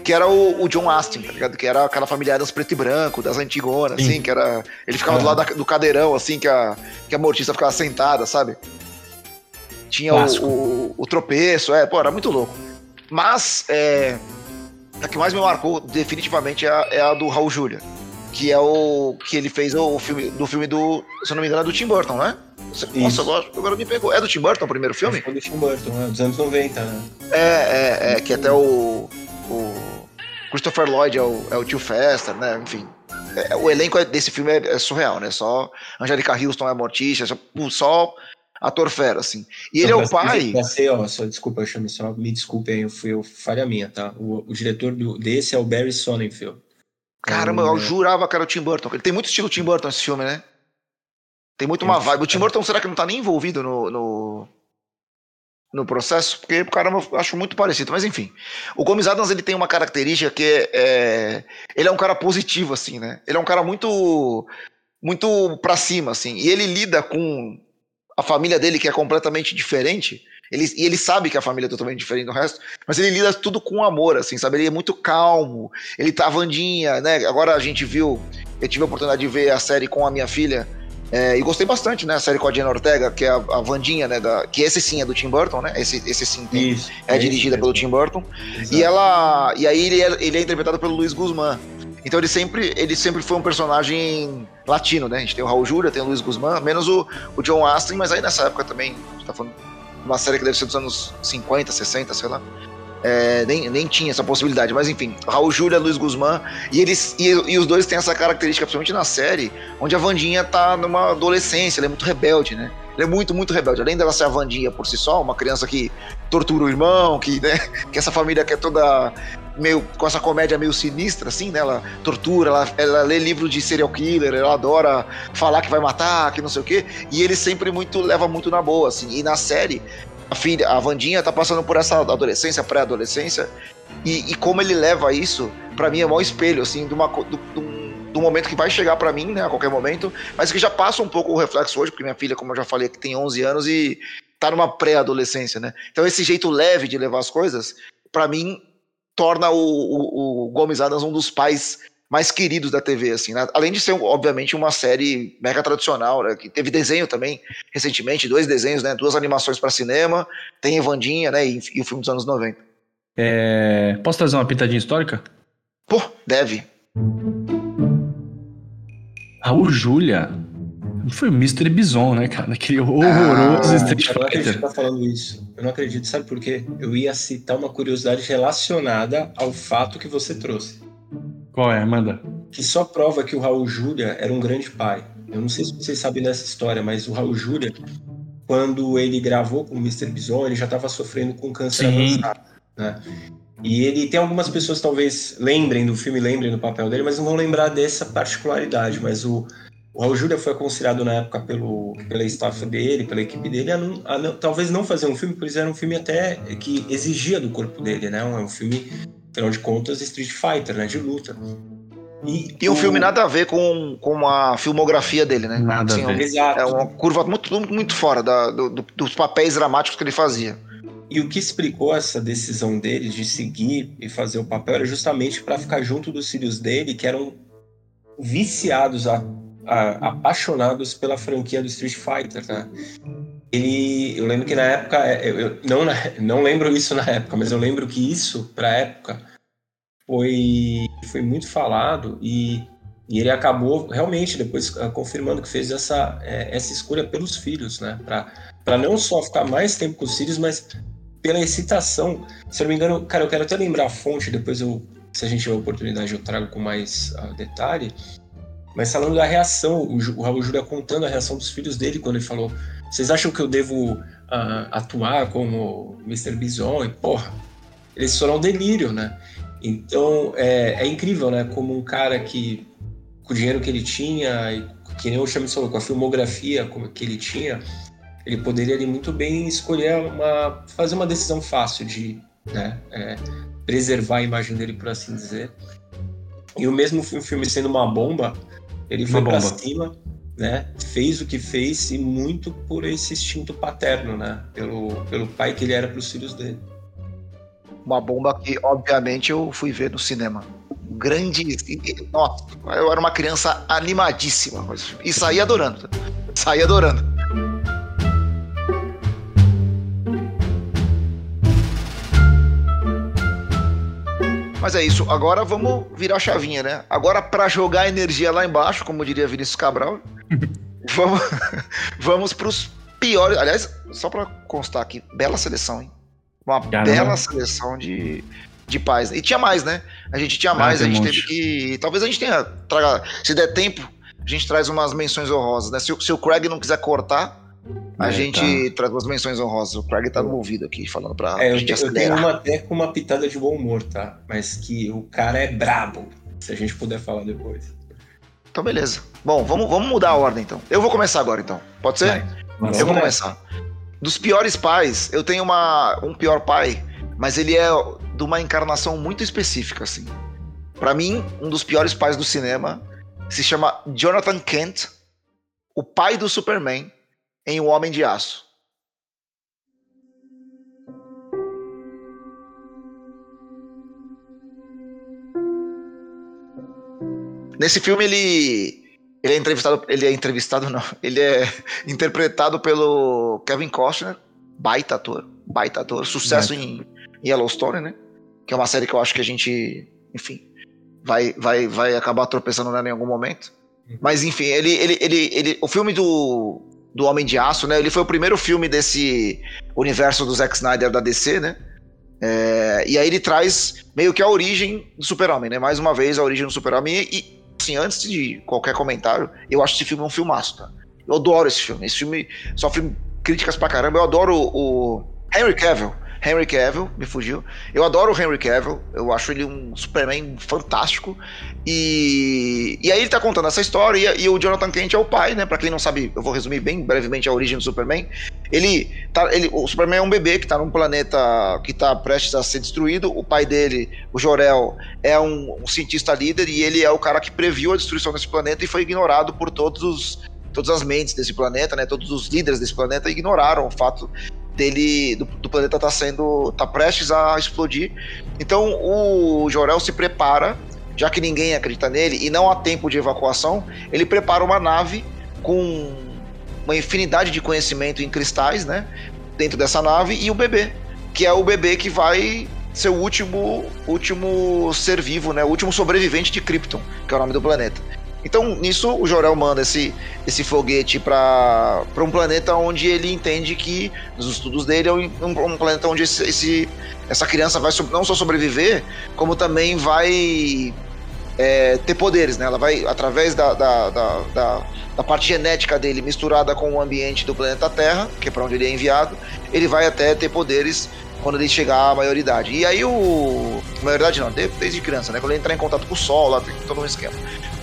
que era o, o, John Astin, tá ligado? Que era aquela família das preto e branco, das antigonas, assim, que era. Ele ficava do lado da, do cadeirão, assim, que a, que a mortista ficava sentada, sabe? Tinha o, o, o, tropeço, é, pô, era muito louco. Mas, é, a que mais me marcou, definitivamente, é a, é a do Raul Julia. Que é o. que ele fez o, filme do filme do. Se eu não me engano, é do Tim Burton, né? Nossa, agora, agora me pegou. É do Tim Burton o primeiro filme? É do Tim Burton, né? Dos anos 90, né? É, é, é, que até o. o Christopher Lloyd é o, é o tio Fester, né? Enfim. É, o elenco desse filme é, é, surreal, né? Só Angelica Houston é Morticia, só, só ator fera, assim. E ele é o pai. Passei, ó, só, desculpa, eu chamei só, me desculpe aí, foi eu, falha minha, tá? O, o diretor do, desse é o Barry Sonnenfeld. Caramba, eu jurava que era o Tim Burton. Ele tem muito estilo Tim Burton esse filme, né? Tem muito uma vibe. O Tim Burton, será que não tá nem envolvido no, no, no processo? Porque, caramba, eu acho muito parecido. Mas, enfim. O Gomes Adams, ele tem uma característica que é, é... Ele é um cara positivo, assim, né? Ele é um cara muito... Muito pra cima, assim. E ele lida com a família dele, que é completamente diferente, ele, e ele sabe que a família é totalmente diferente do resto, mas ele lida tudo com amor, assim, sabe? Ele é muito calmo, ele tá Vandinha, né? Agora a gente viu, eu tive a oportunidade de ver a série com a minha filha, é, e gostei bastante, né? A série com a Jenna Ortega, que é a, a Vandinha, né? Da, que esse sim é do Tim Burton, né? Esse, esse sim tem, isso, é, é dirigida pelo Tim Burton. E ela. E aí ele é, ele é interpretado pelo Luiz Guzmán. Então ele sempre, ele sempre foi um personagem latino, né? A gente tem o Raul Júlia, tem o Luiz Guzmán, menos o, o John Astin, mas aí nessa época também, a gente tá falando de uma série que deve ser dos anos 50, 60, sei lá. É, nem, nem tinha essa possibilidade, mas enfim, Raul Júlia, Luiz Guzmán, e eles e, e, os dois têm essa característica, principalmente na série, onde a Vandinha tá numa adolescência, ela é muito rebelde, né? Ela é muito, muito rebelde. Além dela ser a Vandinha por si só, uma criança que tortura o irmão, que, né, que essa família que é toda meio com essa comédia meio sinistra, assim, né? Ela tortura, ela, ela lê livro de serial killer, ela adora falar que vai matar, que não sei o quê. E ele sempre muito leva muito na boa, assim. E na série, a filha, a Vandinha tá passando por essa adolescência, pré-adolescência. E, e, como ele leva isso, para mim é maior espelho, assim, de uma. Momento que vai chegar para mim, né, a qualquer momento, mas que já passa um pouco o reflexo hoje, porque minha filha, como eu já falei, que tem 11 anos e tá numa pré-adolescência, né? Então esse jeito leve de levar as coisas, para mim torna o, o, o, Gomes Adams um dos pais mais queridos da TV, assim, né? Além de ser, obviamente, uma série mega tradicional, né? Que teve desenho também, recentemente, dois desenhos, né? Duas animações para cinema, tem Evandinha, né? E, e, o filme dos anos 90. É... Posso trazer uma pitadinha histórica? Pô, deve. Raul Júlia foi o Mr. Bison, né, cara? Aquele horroroso ah, Street Fighter. Eu não acredito que tá falando isso. Eu não acredito. Sabe por quê? Eu ia citar uma curiosidade relacionada ao fato que você trouxe. Qual é, manda? Que só prova que o Raul Júlia era um grande pai. Eu não sei se vocês sabem dessa história, mas o Raul Júlia, quando ele gravou com o Mr. Bison, ele já estava sofrendo com câncer Sim. avançado, né? E ele tem algumas pessoas talvez lembrem do filme, lembrem do papel dele, mas não vão lembrar dessa particularidade. Mas o, o Raul Júlia foi aconselhado na época pelo, pela staff dele, pela equipe dele, a, não, a não, talvez não fazer um filme, pois era um filme até que exigia do corpo dele, né? Um, um filme, afinal de contas, Street Fighter, né? De luta. E, e um o... filme nada a ver com, com a filmografia dele, né? Nada assim, a ver. Exato. É uma curva muito, muito fora da, do, dos papéis dramáticos que ele fazia. E o que explicou essa decisão dele de seguir e fazer o papel era justamente para ficar junto dos filhos dele, que eram viciados a a, apaixonados pela franquia do Street Fighter, né? Ele, eu lembro que na época, é, eu não, não lembro isso na época, mas eu lembro que isso, pra época, foi, foi muito falado e, e ele acabou realmente depois ah, confirmando que fez essa, é, essa escolha pelos filhos, né? Para não só ficar mais tempo com os filhos, mas pela excitação. Se eu não me engano, cara, eu quero até lembrar a fonte, depois eu, se a gente tiver oportunidade, eu trago com mais uh, detalhe. Mas falando da reação, o, o Raul Júlia contando a reação dos filhos dele quando ele falou: Vocês acham que eu devo uh, atuar como Mr. Bison? E porra, eles foram um delírio, né? Então é, é, incrível, né? Como um cara que, com o dinheiro que ele tinha, e que nem o Chames falou, com a filmografia que ele tinha, ele poderia ali, muito bem escolher uma. fazer uma decisão fácil de né, é, preservar a imagem dele, por assim dizer. E o mesmo filme sendo uma bomba, ele foi para cima, né? Fez o que fez e muito por esse instinto paterno, né? Pelo, pelo pai que ele era para os filhos dele. Uma bomba que, obviamente, eu fui ver no cinema. Grande. Nossa, eu era uma criança animadíssima. E saí adorando. Saí adorando. Mas é isso. Agora vamos virar a chavinha, né? Agora, para jogar energia lá embaixo, como diria Vinícius Cabral, vamos, vamos para os piores. Aliás, só para constar aqui, bela seleção, hein? Uma Caramba. bela seleção de, de pais. E tinha mais, né? A gente tinha ah, mais, ah, a gente um teve que. Talvez a gente tenha. Traga, se der tempo, a gente traz umas menções honrosas, né? Se, se o Craig não quiser cortar, a é, gente tá. traz umas menções honrosas. O Craig tá no ouvido aqui, falando pra, é, pra gente eu, eu tenho uma até com uma pitada de bom humor, tá? Mas que o cara é brabo, se a gente puder falar depois. Então, beleza. Bom, vamos, vamos mudar a ordem, então. Eu vou começar agora, então. Pode ser? Vai. Eu vou começar. Dos piores pais, eu tenho uma, um pior pai, mas ele é de uma encarnação muito específica, assim. Para mim, um dos piores pais do cinema se chama Jonathan Kent, o pai do Superman, em O Homem de Aço. Nesse filme ele ele é entrevistado, ele é entrevistado não, ele é interpretado pelo Kevin Costner, baita ator, baita ator, sucesso em, em Yellowstone, né? Que é uma série que eu acho que a gente, enfim, vai vai vai acabar tropeçando nela em algum momento. Uhum. Mas enfim, ele ele ele, ele o filme do do Homem de Aço, né? Ele foi o primeiro filme desse universo do Zack Snyder da DC, né? É, e aí ele traz meio que a origem do Super-Homem, né? Mais uma vez a origem do Super-Homem. E, assim, antes de qualquer comentário, eu acho esse filme um filmaço, tá? Eu adoro esse filme. Esse filme sofre críticas pra caramba. Eu adoro o Henry Cavill. Henry Cavill, me fugiu. Eu adoro o Henry Cavill, eu acho ele um Superman fantástico. E, e aí ele tá contando essa história, e, e o Jonathan Kent é o pai, né? Pra quem não sabe, eu vou resumir bem brevemente a origem do Superman. Ele tá, ele, o Superman é um bebê que tá num planeta que tá prestes a ser destruído. O pai dele, o Jor-El, é um, um cientista líder e ele é o cara que previu a destruição desse planeta e foi ignorado por todos os todas as mentes desse planeta, né? Todos os líderes desse planeta ignoraram o fato dele do, do planeta tá sendo tá prestes a explodir. Então o Jorel se prepara, já que ninguém acredita nele e não há tempo de evacuação, ele prepara uma nave com uma infinidade de conhecimento em cristais, né? Dentro dessa nave e o bebê, que é o bebê que vai ser o último último ser vivo, né? O último sobrevivente de Krypton, que é o nome do planeta. Então, nisso, o Jorel manda esse, esse foguete para um planeta onde ele entende que, nos estudos dele, é um, um planeta onde esse, esse, essa criança vai não só sobreviver, como também vai é, ter poderes, né? Ela vai, através da, da, da, da, da parte genética dele misturada com o ambiente do planeta Terra, que é para onde ele é enviado, ele vai até ter poderes quando ele chegar à maioridade. E aí o. Maioridade não, desde criança, né? Quando ele entrar em contato com o Sol, lá tem todo um esquema.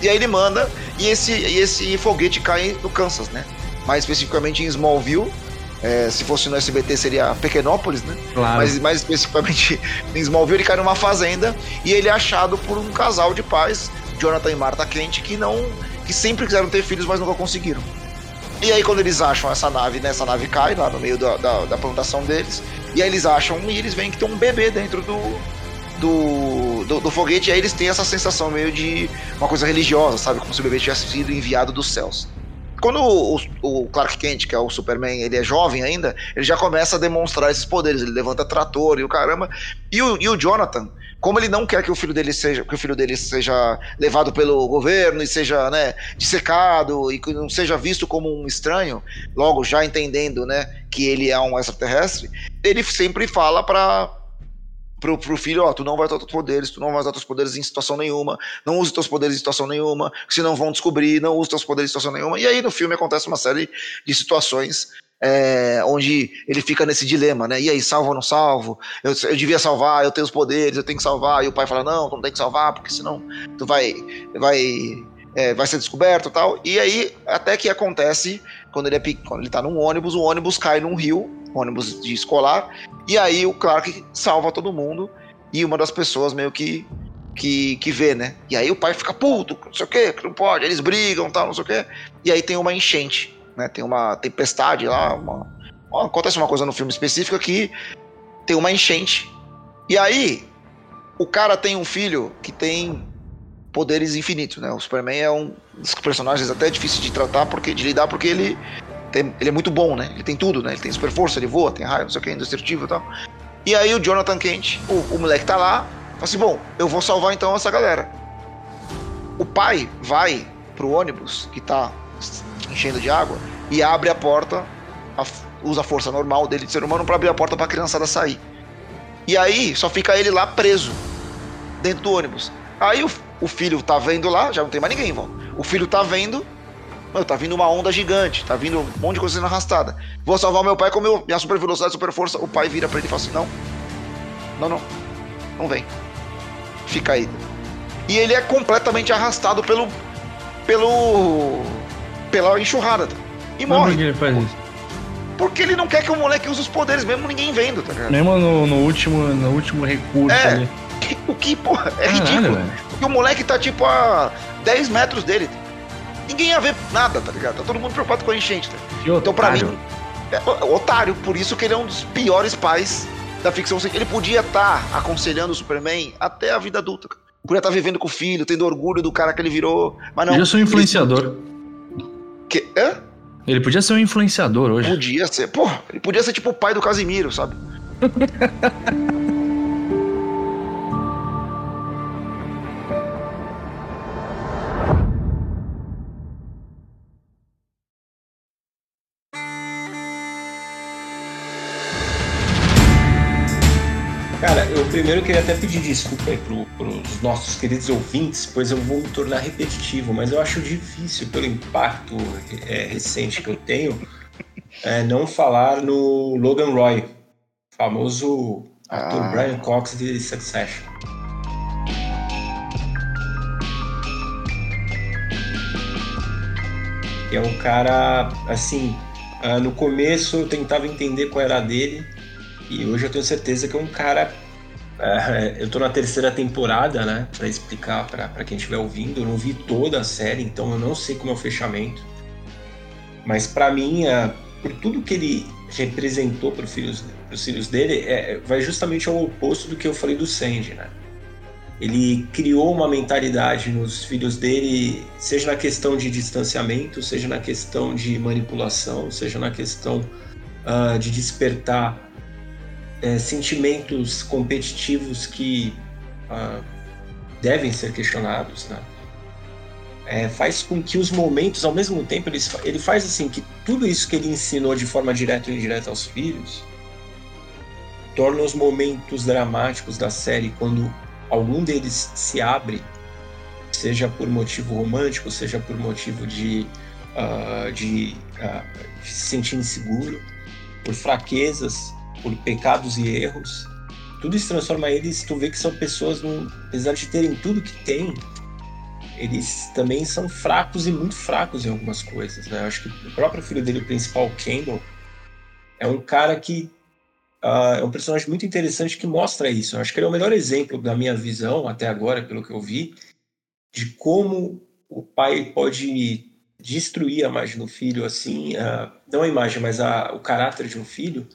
E aí ele manda, e esse, e esse foguete cai no Kansas, né? Mais especificamente em Smallville. É, se fosse no SBT seria Pequenópolis, né? Claro. Mas mais especificamente em Smallville ele cai numa fazenda e ele é achado por um casal de pais, Jonathan e Martha Kent, que não. que sempre quiseram ter filhos, mas nunca conseguiram. E aí quando eles acham essa nave, né, essa nave cai lá no meio da, da, da plantação deles, e aí eles acham e eles veem que tem um bebê dentro do, do, do, do, foguete, aí eles têm essa sensação meio de uma coisa religiosa, sabe? Como se o bebê tivesse sido enviado dos céus. quando o, o, Clark Kent, que é o Superman, ele é jovem ainda, ele já começa a demonstrar esses poderes. Ele levanta trator e o caramba. E o, e o Jonathan, como ele não quer que o filho dele seja que o filho dele seja levado pelo governo e seja né dissecado e que não seja visto como um estranho logo já entendendo né que ele é um extraterrestre ele sempre fala para pro, pro filho, ó, tu não vai usar teus poderes, tu não vai usar teus poderes em situação nenhuma, não use teus poderes em situação nenhuma, senão vão descobrir, não use teus poderes em situação nenhuma. E aí no filme acontece uma série de situações é, onde ele fica nesse dilema, né? E aí, salvo ou não salvo? Eu, eu devia salvar, eu tenho os poderes, eu tenho que salvar. E o pai fala, não, tu não tem que salvar, porque senão tu vai, vai, é, vai ser descoberto e tal. E aí, até que acontece, quando ele, é, quando ele tá num ônibus, o ônibus cai num rio, ônibus de escolar, e aí o Clark salva todo mundo, e uma das pessoas meio que que, que vê, né? E aí o pai fica puto, não sei o que, que não pode, eles brigam tal, não sei o que. E aí tem uma enchente né? Tem uma tempestade lá, uma, acontece uma coisa no filme específica que tem uma enchente. E aí, o cara tem um filho que tem poderes infinitos, né? O Superman é um dos personagens até difícil de tratar, porque de lidar, porque ele, tem, ele é muito bom, né? Ele tem tudo, né? Ele tem super força, ele voa, tem raio, não sei o que, indestrutível e tal. E aí o Jonathan Kent, o, o moleque tá lá, fala assim, bom, eu vou salvar então essa galera. O pai vai pro ônibus que tá enchendo de água e abre a porta, a, usa a força normal dele de ser humano para abrir a porta para a criançada sair. E aí só fica ele lá preso dentro do ônibus. Aí o, o filho tá vendo lá, já não tem mais ninguém volta. O filho tá vendo, mano, tá vindo uma onda gigante, tá vindo um monte de coisa sendo arrastada. Vou salvar meu pai com meu, minha super velocidade, super força. O pai vira para ele e fala assim: não, não, não, não vem, fica aí. E ele é completamente arrastado pelo, pelo pela enxurrada. Tá? E morre. Por que ele faz isso? Porque ele não quer que o moleque use os poderes, mesmo ninguém vendo, tá ligado? Mesmo no, no último, no último recurso é, ali. O que, porra, é Caralho, ridículo. Velho. Porque o moleque tá tipo a 10 metros dele. Ninguém ia ver nada, tá ligado? Tá todo mundo preocupado com a enchente. Tá? Então, pra mim, é, otário, por isso que ele é um dos piores pais da ficção. Ele podia estar tá aconselhando o Superman até a vida adulta. Podia estar tá vivendo com o filho, tendo orgulho do cara que ele virou. Mas não. Eu sou influenciador. Ele que, hã? Ele podia ser um influenciador hoje. Podia ser. Porra, ele podia ser tipo o pai do Casimiro, sabe? Cara, eu primeiro queria até pedir desculpa aí para os nossos queridos ouvintes, pois eu vou me tornar repetitivo, mas eu acho difícil, pelo impacto é, recente que eu tenho, é, não falar no Logan Roy, famoso ator ah. Brian Cox de Succession. É um cara, assim, ah, no começo eu tentava entender qual era a dele, e hoje eu tenho certeza que é um cara. É, eu tô na terceira temporada, né? Pra explicar para quem estiver ouvindo. Eu não vi toda a série, então eu não sei como é o fechamento. Mas para mim, é, por tudo que ele representou para os filhos, filhos dele, é, vai justamente ao oposto do que eu falei do Sandy, né? Ele criou uma mentalidade nos filhos dele, seja na questão de distanciamento, seja na questão de manipulação, seja na questão uh, de despertar é, sentimentos competitivos que uh, devem ser questionados, né? É, faz com que os momentos, ao mesmo tempo, ele, ele faz assim que tudo isso que ele ensinou de forma direta ou indireta aos filhos torna os momentos dramáticos da série quando algum deles se abre, seja por motivo romântico, seja por motivo de, uh, de, uh, de se sentir inseguro, por fraquezas por pecados e erros. Tudo isso transforma eles, tu vê que são pessoas, num, apesar de terem tudo que têm, eles também são fracos e muito fracos em algumas coisas, né? Eu acho que o próprio filho dele, o principal, Kendall, é um cara que uh, é um personagem muito interessante que mostra isso. Eu acho que ele é o melhor exemplo da minha visão até agora, pelo que eu vi, de como o pai pode destruir a imagem do filho, assim, uh, não a imagem, mas a, o caráter de um filho,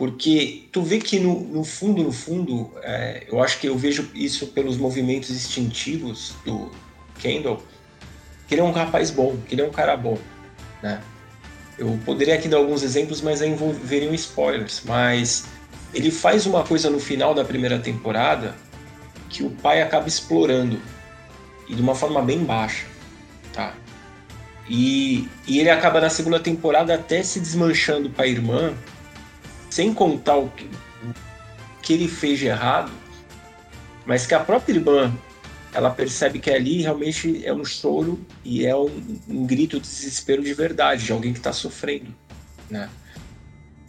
porque tu vê que no, no fundo, no fundo, é, eu acho que eu vejo isso pelos movimentos instintivos do Kendall, que ele é um rapaz bom, que ele é um cara bom. né? Eu poderia aqui dar alguns exemplos, mas aí envolveriam spoilers. Mas ele faz uma coisa no final da primeira temporada que o pai acaba explorando e de uma forma bem baixa, tá? E, e ele acaba na segunda temporada até se desmanchando para a irmã, sem contar o que, o que ele fez de errado, mas que a própria irmã ela percebe que ali realmente é um choro e é um, um grito de desespero de verdade, de alguém que está sofrendo, né?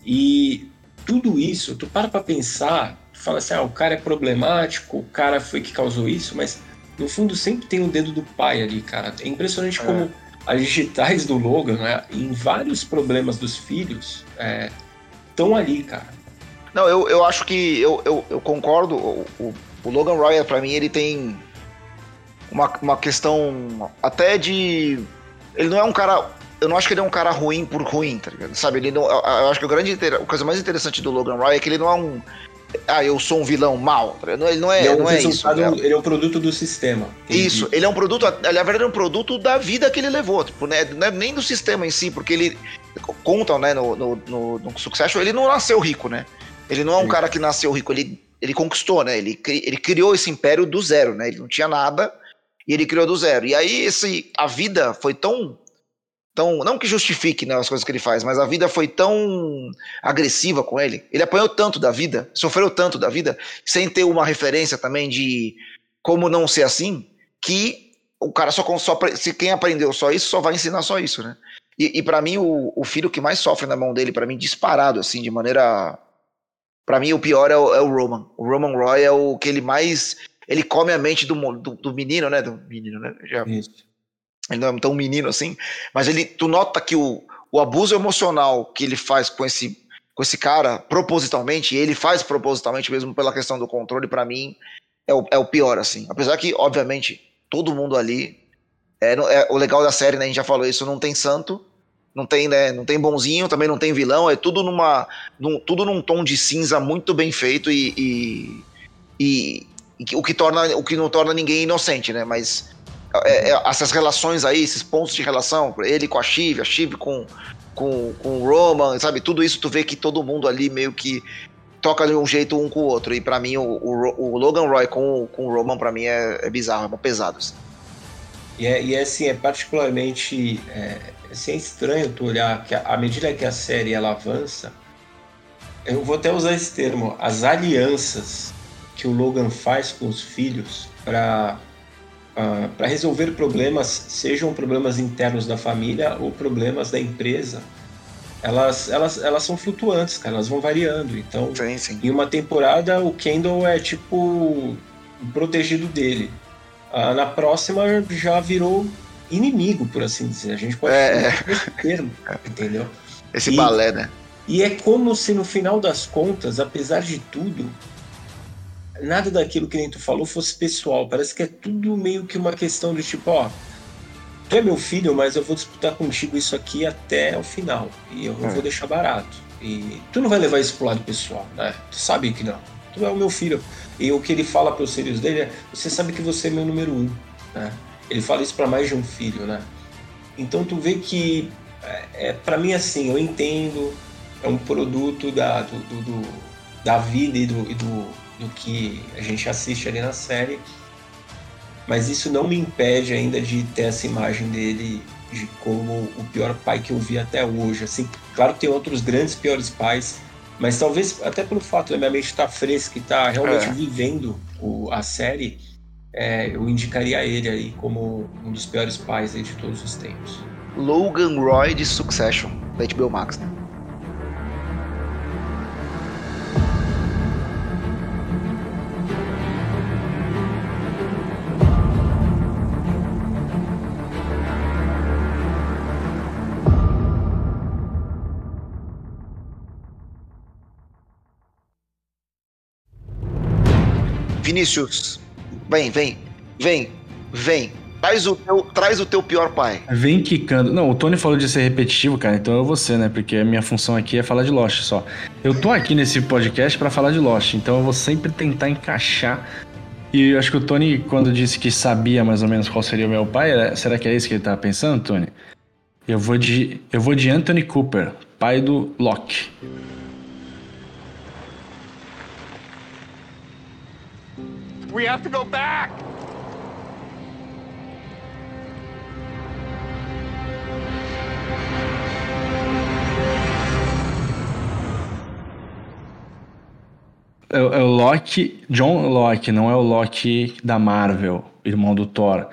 E tudo isso, tu para para pensar, tu fala assim, ah, o cara é problemático, o cara foi que causou isso, mas no fundo sempre tem o dedo do pai ali, cara. É impressionante é. como as digitais do Logan, né, em vários problemas dos filhos, estão é, ali, cara. Não, eu, eu acho que eu, eu, eu concordo. O, o, o Logan Roy, para mim, ele tem uma, uma questão até de. Ele não é um cara. Eu não acho que ele é um cara ruim por ruim, tá ligado? Sabe? Ele não, eu acho que o grande, a coisa mais interessante do Logan Roy é que ele não é um. Ah, eu sou um vilão mal. Tá ele não é, ele é, um não é isso. Né? Ele é um produto do sistema. Isso, ele é um produto. Na verdade, é um produto da vida que ele levou. Tipo, né? Não é nem do sistema em si, porque ele. Contam, né, no, no, no, no Succession, ele não nasceu rico, né? Ele não é um Sim. cara que nasceu rico, ele, ele conquistou, né? Ele, ele criou esse império do zero, né? Ele não tinha nada e ele criou do zero. E aí esse, a vida foi tão, tão não que justifique né, as coisas que ele faz, mas a vida foi tão agressiva com ele. Ele apanhou tanto da vida, sofreu tanto da vida, sem ter uma referência também de como não ser assim, que o cara só, só se quem aprendeu só isso só vai ensinar só isso, né? E, e para mim o, o, filho que mais sofre na mão dele, para mim disparado assim, de maneira para mim o pior é o, é o Roman. O Roman Roy é o que ele mais ele come a mente do, do, do menino, né? Do menino, né? Já, ele não é tão menino assim, mas ele, tu nota que o, o abuso emocional que ele faz com esse, com esse cara, propositalmente, e ele faz propositalmente mesmo pela questão do controle, para mim, é o, é o pior, assim. Apesar que, obviamente, todo mundo ali. É, é, o legal da série, né? A gente já falou isso, não tem santo, não tem, né, não tem bonzinho, também não tem vilão, é tudo numa, num, tudo num tom de cinza muito bem feito e, e, e, o que torna o que não torna ninguém inocente, né? Mas é, é, essas relações aí, esses pontos de relação, ele com a Shiv, a Shiv com, com, com o Roman, sabe? Tudo isso tu vê que todo mundo ali meio que toca de um jeito um com o outro. E para mim, o, o, o, Logan Roy com, com o Roman, para mim, é, é, bizarro, é pesado. Assim. E, é, e é assim, é particularmente é, assim, é estranho tu olhar que à medida que a série ela avança, eu vou até usar esse termo, as alianças que o Logan faz com os filhos para uh, ah, para resolver problemas, sejam problemas internos da família ou problemas da empresa, elas, elas, elas são flutuantes, cara, elas vão variando. Então, sim, sim. em uma temporada, o Kendall é tipo o protegido dele. Uh, na próxima já virou inimigo, por assim dizer. A gente pode é, é. esse termo, entendeu? Esse e, balé, né? E é como se no final das contas, apesar de tudo, nada daquilo que nem tu falou fosse pessoal. Parece que é tudo meio que uma questão de tipo, ó, tu é meu filho, mas eu vou disputar contigo isso aqui até o final. E eu é. vou deixar barato. E tu não vai levar isso pro lado pessoal, né? Tu sabe que não. Tu é o meu filho. E o que ele fala pros filhos dele é: você sabe que você é meu número um, né? Ele fala isso para mais de um filho, né? Então tu vê que, é, é para mim assim, eu entendo, é um produto da, do, do, do da vida e do, e do do que a gente assiste ali na série. Mas isso não me impede ainda de ter essa imagem dele de como o pior pai que eu vi até hoje. Assim, claro que tem outros grandes piores pais, mas talvez até pelo fato da minha mente estar tá fresca e estar tá realmente é. vivendo o, a série, é, eu indicaria ele aí como um dos piores pais de todos os tempos. Logan Roy de Succession, da HBO Max, né? Vinícius, vem, vem, vem, vem. Traz o, teu, traz o teu pior pai. Vem quicando. Não, o Tony falou de ser repetitivo, cara, então eu vou ser, né? Porque a minha função aqui é falar de Lost só. Eu tô aqui nesse podcast para falar de Lost, então eu vou sempre tentar encaixar. E eu acho que o Tony, quando disse que sabia mais ou menos qual seria o meu pai, será que é isso que ele tava pensando, Tony? Eu vou de, eu vou de Anthony Cooper, pai do Locke. We have to go back. É, é o Locke, John Locke, não é o Locke da Marvel, irmão do Thor.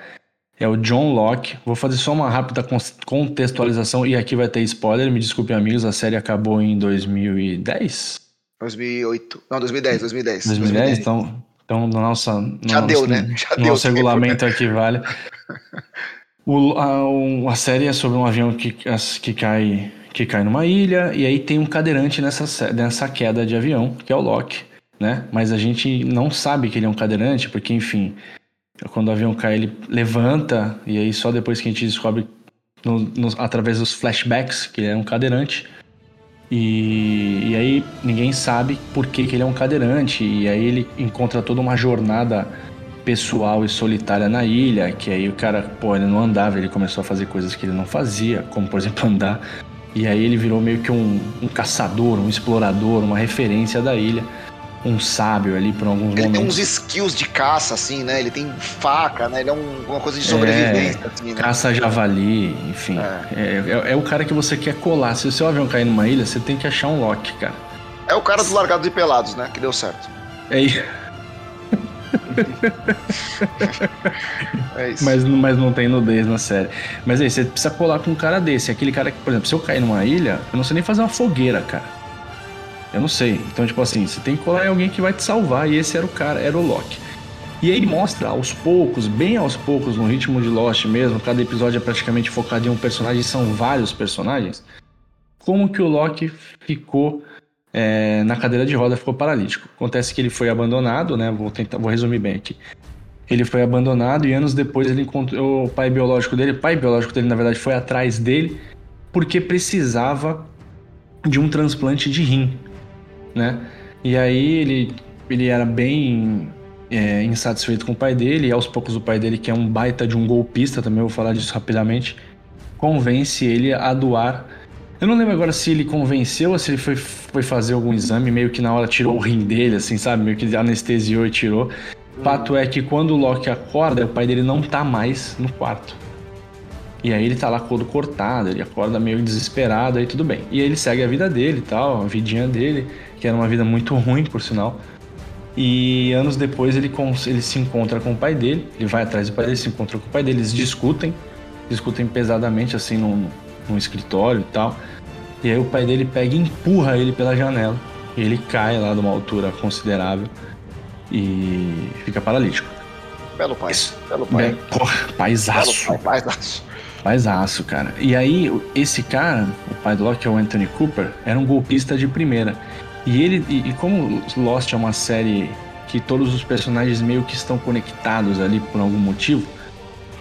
É o John Locke. Vou fazer só uma rápida contextualização e aqui vai ter spoiler. Me desculpem, amigos, a série acabou em 2010? 2008. Não, 2010, 2010. 2010, 2010. então, então nossa, no Já nosso, deu, né? Já no deu. nosso regulamento aqui vale. O, a, a, série é sobre um avião que, que, cai, que cai numa ilha e aí tem um cadeirante nessa, nessa queda de avião, que é o Locke né? Mas a gente não sabe que ele é um cadeirante, porque, enfim, quando o avião cai, ele levanta, e aí só depois que a gente descobre, no, no, através dos flashbacks, que ele é um cadeirante. E, e aí ninguém sabe por que, que ele é um cadeirante, e aí ele encontra toda uma jornada pessoal e solitária na ilha, que aí o cara, pô, ele não andava, ele começou a fazer coisas que ele não fazia, como por exemplo andar. E aí ele virou meio que um, um caçador, um explorador, uma referência da ilha um sábio ali por alguns ele momentos. Ele tem uns skills de caça, assim, né? Ele tem faca, né? Ele é um, uma coisa de sobrevivência, é, assim, né? Caça javali, enfim. É. É, é. é. o cara que você quer colar. Se o seu avião cair numa ilha, você tem que achar um lock, cara. É o cara dos largados e pelados, né? Que deu certo. É isso. é isso. Mas, mas não tem nudez na série. Mas aí, você precisa colar com um cara desse. Aquele cara que, por exemplo, se eu cair numa ilha, eu não sei nem fazer uma fogueira, cara. Eu não sei. Então, tipo assim, você tem que colar em alguém que vai te salvar. E esse era o cara, era o Loki. E aí mostra aos poucos, bem aos poucos, no ritmo de Lost mesmo, cada episódio é praticamente focado em um personagem, são vários personagens, como que o Loki ficou é, na cadeira de roda, ficou paralítico. Acontece que ele foi abandonado, né? Vou tentar, vou resumir bem aqui. Ele foi abandonado e anos depois ele encontrou o pai biológico dele. O pai biológico dele, na verdade, foi atrás dele porque precisava de um transplante de rim né? E aí ele, ele era bem é, insatisfeito com o pai dele, e aos poucos o pai dele, que é um baita de um golpista, também vou falar disso rapidamente, convence ele a doar. Eu não lembro agora se ele convenceu ou se ele foi, foi fazer algum exame, meio que na hora tirou o rim dele, assim, sabe? Meio que anestesiou e tirou. Fato é que quando o Loki acorda, o pai dele não tá mais no quarto. E aí ele tá lá todo cortado, ele acorda meio desesperado, aí tudo bem. E aí ele segue a vida dele e tal, a vidinha dele que era uma vida muito ruim, por sinal. E anos depois ele, ele se encontra com o pai dele, ele vai atrás do pai dele, se encontra com o pai dele, eles discutem, discutem pesadamente assim num, num escritório e tal. E aí o pai dele pega e empurra ele pela janela. E ele cai lá de uma altura considerável e fica paralítico. Belo pai. Belo pai. porra, paisaço. Belo pai, paisaço. Paisaço, cara. E aí, esse cara, o pai do Loki, é o Anthony Cooper, era um golpista de primeira. E ele e, e como Lost é uma série que todos os personagens meio que estão conectados ali por algum motivo,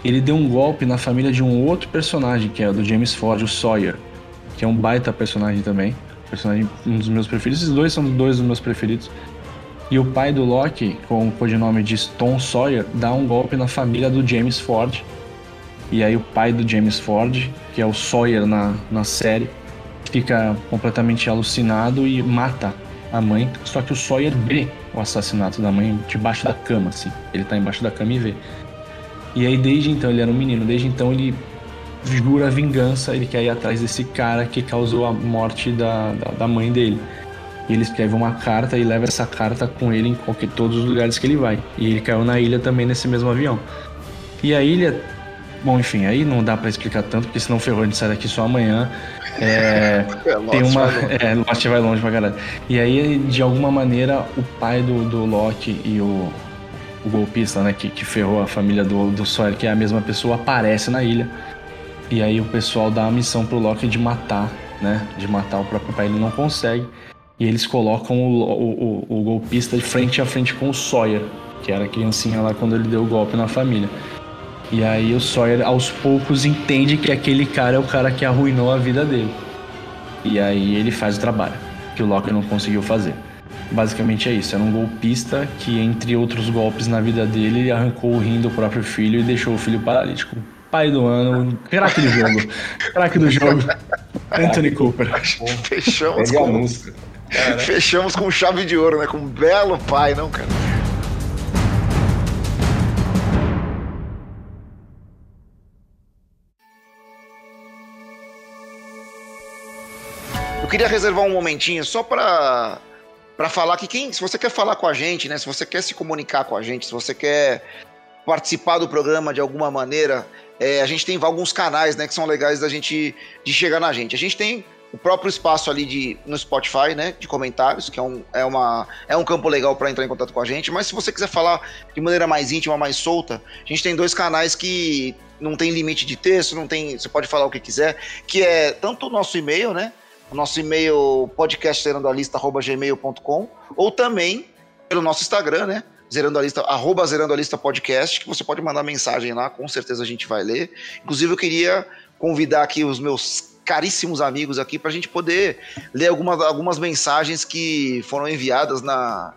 ele deu um golpe na família de um outro personagem, que é o do James Ford, o Sawyer, que é um baita personagem também. Personagem, um dos meus preferidos. Esses dois são dois dos meus preferidos. E o pai do Loki, com o codinome de Tom Sawyer, dá um golpe na família do James Ford. E aí o pai do James Ford, que é o Sawyer na, na série, fica completamente alucinado e mata a mãe. Só que o Sawyer vê o assassinato da mãe debaixo da cama, assim. Ele tá embaixo da cama e vê. E aí, desde então, ele era um menino, desde então ele jura vingança, ele quer ir atrás desse cara que causou a morte da, da, da mãe dele. E ele escreve uma carta e leva essa carta com ele em qualquer, todos os lugares que ele vai. E ele caiu na ilha também nesse mesmo avião. E a ilha Bom, enfim, aí não dá para explicar tanto, porque senão ferrou, a gente sai daqui só amanhã. É, é, tem uma. É, Lost vai longe pra caralho. E aí, de alguma maneira, o pai do, do Loki e o, o golpista, né, que, que ferrou a família do, do Sawyer, que é a mesma pessoa, aparece na ilha. E aí o pessoal dá a missão pro Loki de matar, né? De matar o próprio pai, ele não consegue. E eles colocam o, o, o, o golpista de frente a frente com o Sawyer, que era a criancinha lá quando ele deu o golpe na família. E aí o Sawyer aos poucos entende que aquele cara é o cara que arruinou a vida dele. E aí ele faz o trabalho que o Loki não conseguiu fazer. Basicamente é isso, era um golpista que, entre outros golpes na vida dele, arrancou o rim do próprio filho e deixou o filho paralítico. pai do ano, craque do jogo. craque do jogo. Anthony Cooper. Fechamos com, música. Fechamos com chave de ouro, né? Com um belo pai, não, cara? Eu queria reservar um momentinho só para para falar que quem, se você quer falar com a gente, né, se você quer se comunicar com a gente, se você quer participar do programa de alguma maneira, é, a gente tem alguns canais, né, que são legais da gente de chegar na gente. A gente tem o próprio espaço ali de, no Spotify, né, de comentários, que é um, é uma, é um campo legal para entrar em contato com a gente. Mas se você quiser falar de maneira mais íntima, mais solta, a gente tem dois canais que não tem limite de texto, não tem, você pode falar o que quiser, que é tanto o nosso e-mail, né, nosso e-mail podcastzerandoalista.gmail.com ou também pelo nosso Instagram, né? Zerando a Lista, arroba Zerando a Lista Podcast, que você pode mandar mensagem lá, com certeza a gente vai ler. Inclusive, eu queria convidar aqui os meus caríssimos amigos aqui para a gente poder ler algumas, algumas mensagens que foram enviadas na,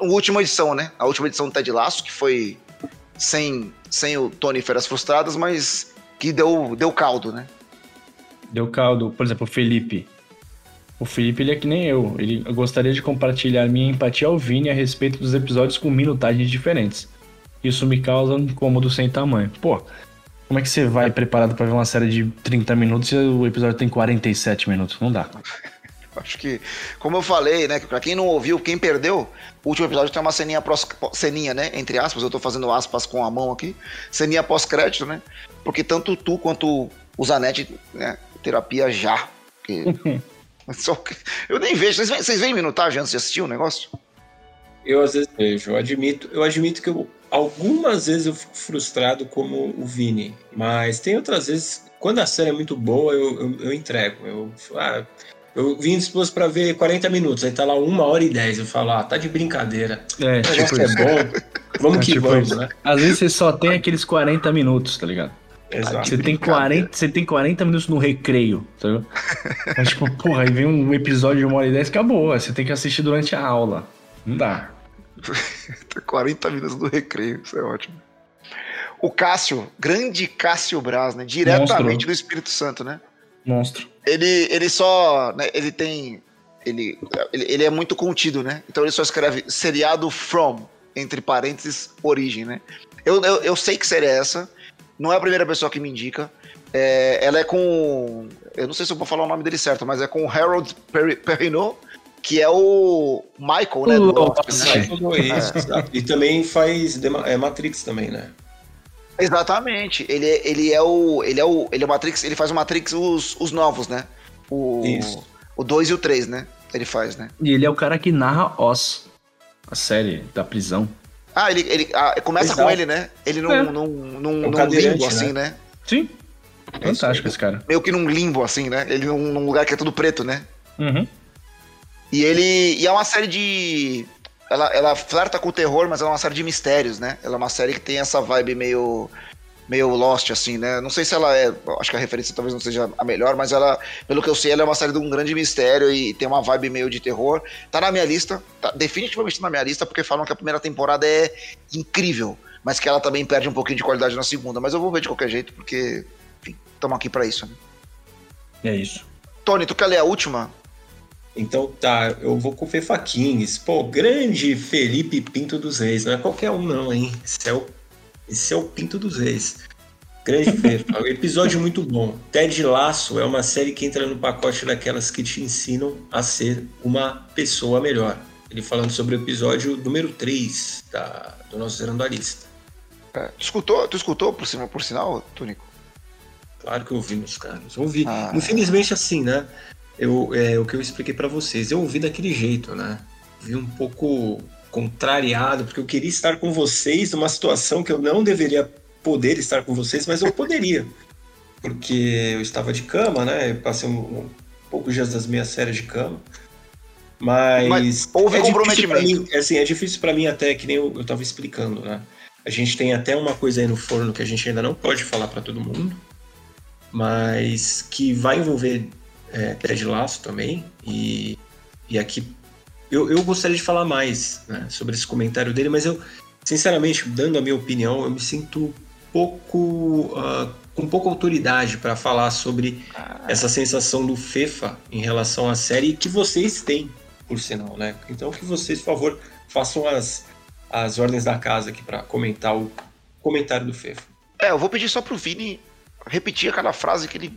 na última edição, né? A última edição do Ted Laço, que foi sem, sem o Tony Feras Frustradas, mas que deu, deu caldo, né? Deu caldo. Por exemplo, o Felipe. O Felipe, ele é que nem eu. Ele gostaria de compartilhar minha empatia ao Vini a respeito dos episódios com minutagens diferentes. Isso me causa um incômodo sem tamanho. Pô, como é que você vai preparado para ver uma série de 30 minutos e o episódio tem 47 minutos? Não dá. Acho que, como eu falei, né? Pra quem não ouviu, quem perdeu, o último episódio tem uma ceninha, pós, ceninha, né? Entre aspas, eu tô fazendo aspas com a mão aqui. Ceninha pós-crédito, né? Porque tanto tu quanto o Zanetti, né? Terapia já. Porque eu nem vejo. Vocês, vocês veem minutagem antes de assistir o negócio? Eu às vezes vejo. Eu admito, eu admito que eu, algumas vezes eu fico frustrado como o Vini. Mas tem outras vezes, quando a série é muito boa, eu, eu, eu entrego. Eu, ah, eu vim disposto para ver 40 minutos, aí tá lá uma hora e 10. Eu falo, ah, tá de brincadeira. É, tipo é bom. Vamos é, que tipo vamos, né? Às vezes você só tem aqueles 40 minutos, tá ligado? Exato. Você tem, 40, você tem 40 minutos no recreio, tá Mas, tipo, porra, aí vem um episódio de uma hora e dez, acabou. Você tem que assistir durante a aula. Não dá. 40 minutos no recreio, isso é ótimo. O Cássio, grande Cássio Braz, né? Diretamente Monstro. do Espírito Santo, né? Monstro. Ele, ele só. Né, ele tem. Ele, ele, ele é muito contido, né? Então ele só escreve seriado from, entre parênteses, origem, né? Eu, eu, eu sei que série é essa. Não é a primeira pessoa que me indica. É, ela é com. Eu não sei se eu vou falar o nome dele certo, mas é com Harold Perrineau, que é o Michael, né? Do Office, né? E também faz é Matrix também, né? Exatamente. Ele, é, ele é o. Ele é o. Ele é o Matrix, ele faz o Matrix os, os novos, né? O, Isso. o 2 e o 3, né? Ele faz, né? E ele é o cara que narra Oz, a série da prisão. Ah, ele, ele ah, começa Exato. com ele, né? Ele num, é. num, num, é num limbo, né? assim, né? Sim. Fantástico esse cara. Meio que num limbo, assim, né? Ele num, num lugar que é tudo preto, né? Uhum. E ele. E é uma série de. Ela, ela flerta com o terror, mas ela é uma série de mistérios, né? Ela é uma série que tem essa vibe meio meio Lost, assim, né? Não sei se ela é. Acho que a referência talvez não seja a melhor, mas ela, pelo que eu sei, ela é uma série de um grande mistério e tem uma vibe meio de terror. Tá na minha lista, tá definitivamente na minha lista, porque falam que a primeira temporada é incrível, mas que ela também perde um pouquinho de qualidade na segunda. Mas eu vou ver de qualquer jeito, porque, enfim, estamos aqui para isso. Né? É isso. Tony, tu quer ler a última? Então tá, eu vou com o Fefaquines. Pô, grande Felipe Pinto dos Reis. Não é qualquer um, não, hein? Esse é o esse é o Pinto dos Reis. Grande feito. Episódio muito bom. Ted Laço é uma série que entra no pacote daquelas que te ensinam a ser uma pessoa melhor. Ele falando sobre o episódio número 3 da, do nosso Zerando a Lista. É, tu escutou, tu escutou por, cima, por sinal, Túnico? Claro que eu ouvi, meus caros. Ouvi. Ah. Infelizmente, assim, né? Eu, é, o que eu expliquei para vocês, eu ouvi daquele jeito, né? Vi um pouco contrariado, porque eu queria estar com vocês numa situação que eu não deveria poder estar com vocês, mas eu poderia. Porque eu estava de cama, né? Eu passei um, um poucos dias das minhas férias de cama. Mas, mas houve é comprometimento. Mim, é assim, é difícil para mim até, que nem eu, estava explicando, né? A gente tem até uma coisa aí no forno que a gente ainda não pode falar para todo mundo, mas que vai envolver é, pé de laço também. E, e aqui eu, eu gostaria de falar mais né, sobre esse comentário dele, mas eu, sinceramente, dando a minha opinião, eu me sinto pouco. Uh, com pouca autoridade para falar sobre ah. essa sensação do FEFA em relação à série que vocês têm, por sinal, né? Então que vocês, por favor, façam as, as ordens da casa aqui para comentar o comentário do FEFA. É, eu vou pedir só pro Vini repetir aquela frase que ele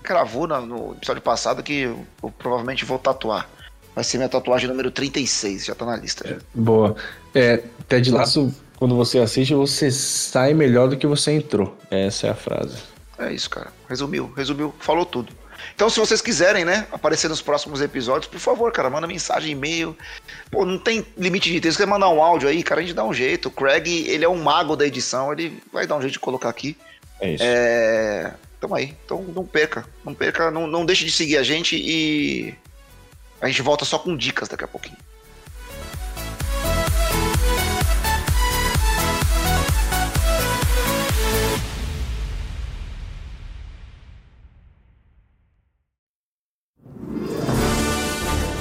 gravou no episódio passado que eu provavelmente vou tatuar. Vai ser minha tatuagem número 36, já tá na lista. É, boa. É, Ted Laço quando você assiste, você sai melhor do que você entrou. Essa é a frase. É isso, cara. Resumiu, resumiu, falou tudo. Então, se vocês quiserem, né, aparecer nos próximos episódios, por favor, cara, manda mensagem, e-mail. Pô, não tem limite de tempo. Se você mandar um áudio aí, cara, a gente dá um jeito. O Craig, ele é um mago da edição, ele vai dar um jeito de colocar aqui. É isso. É... Tamo aí. Então, não perca. Não perca, não, não deixe de seguir a gente e a gente volta só com dicas daqui a pouquinho.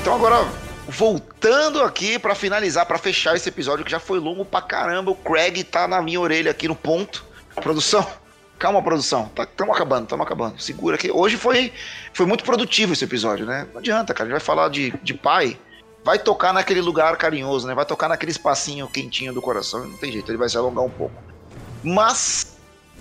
Então agora, voltando aqui para finalizar, para fechar esse episódio que já foi longo pra caramba, o Craig tá na minha orelha aqui no ponto. Produção, calma produção, estamos tá, acabando, estamos acabando. Segura aqui. Hoje foi, foi muito produtivo esse episódio, né? Não adianta, cara, a gente vai falar de, de pai, vai tocar naquele lugar carinhoso, né? Vai tocar naquele espacinho quentinho do coração, não tem jeito, ele vai se alongar um pouco. Mas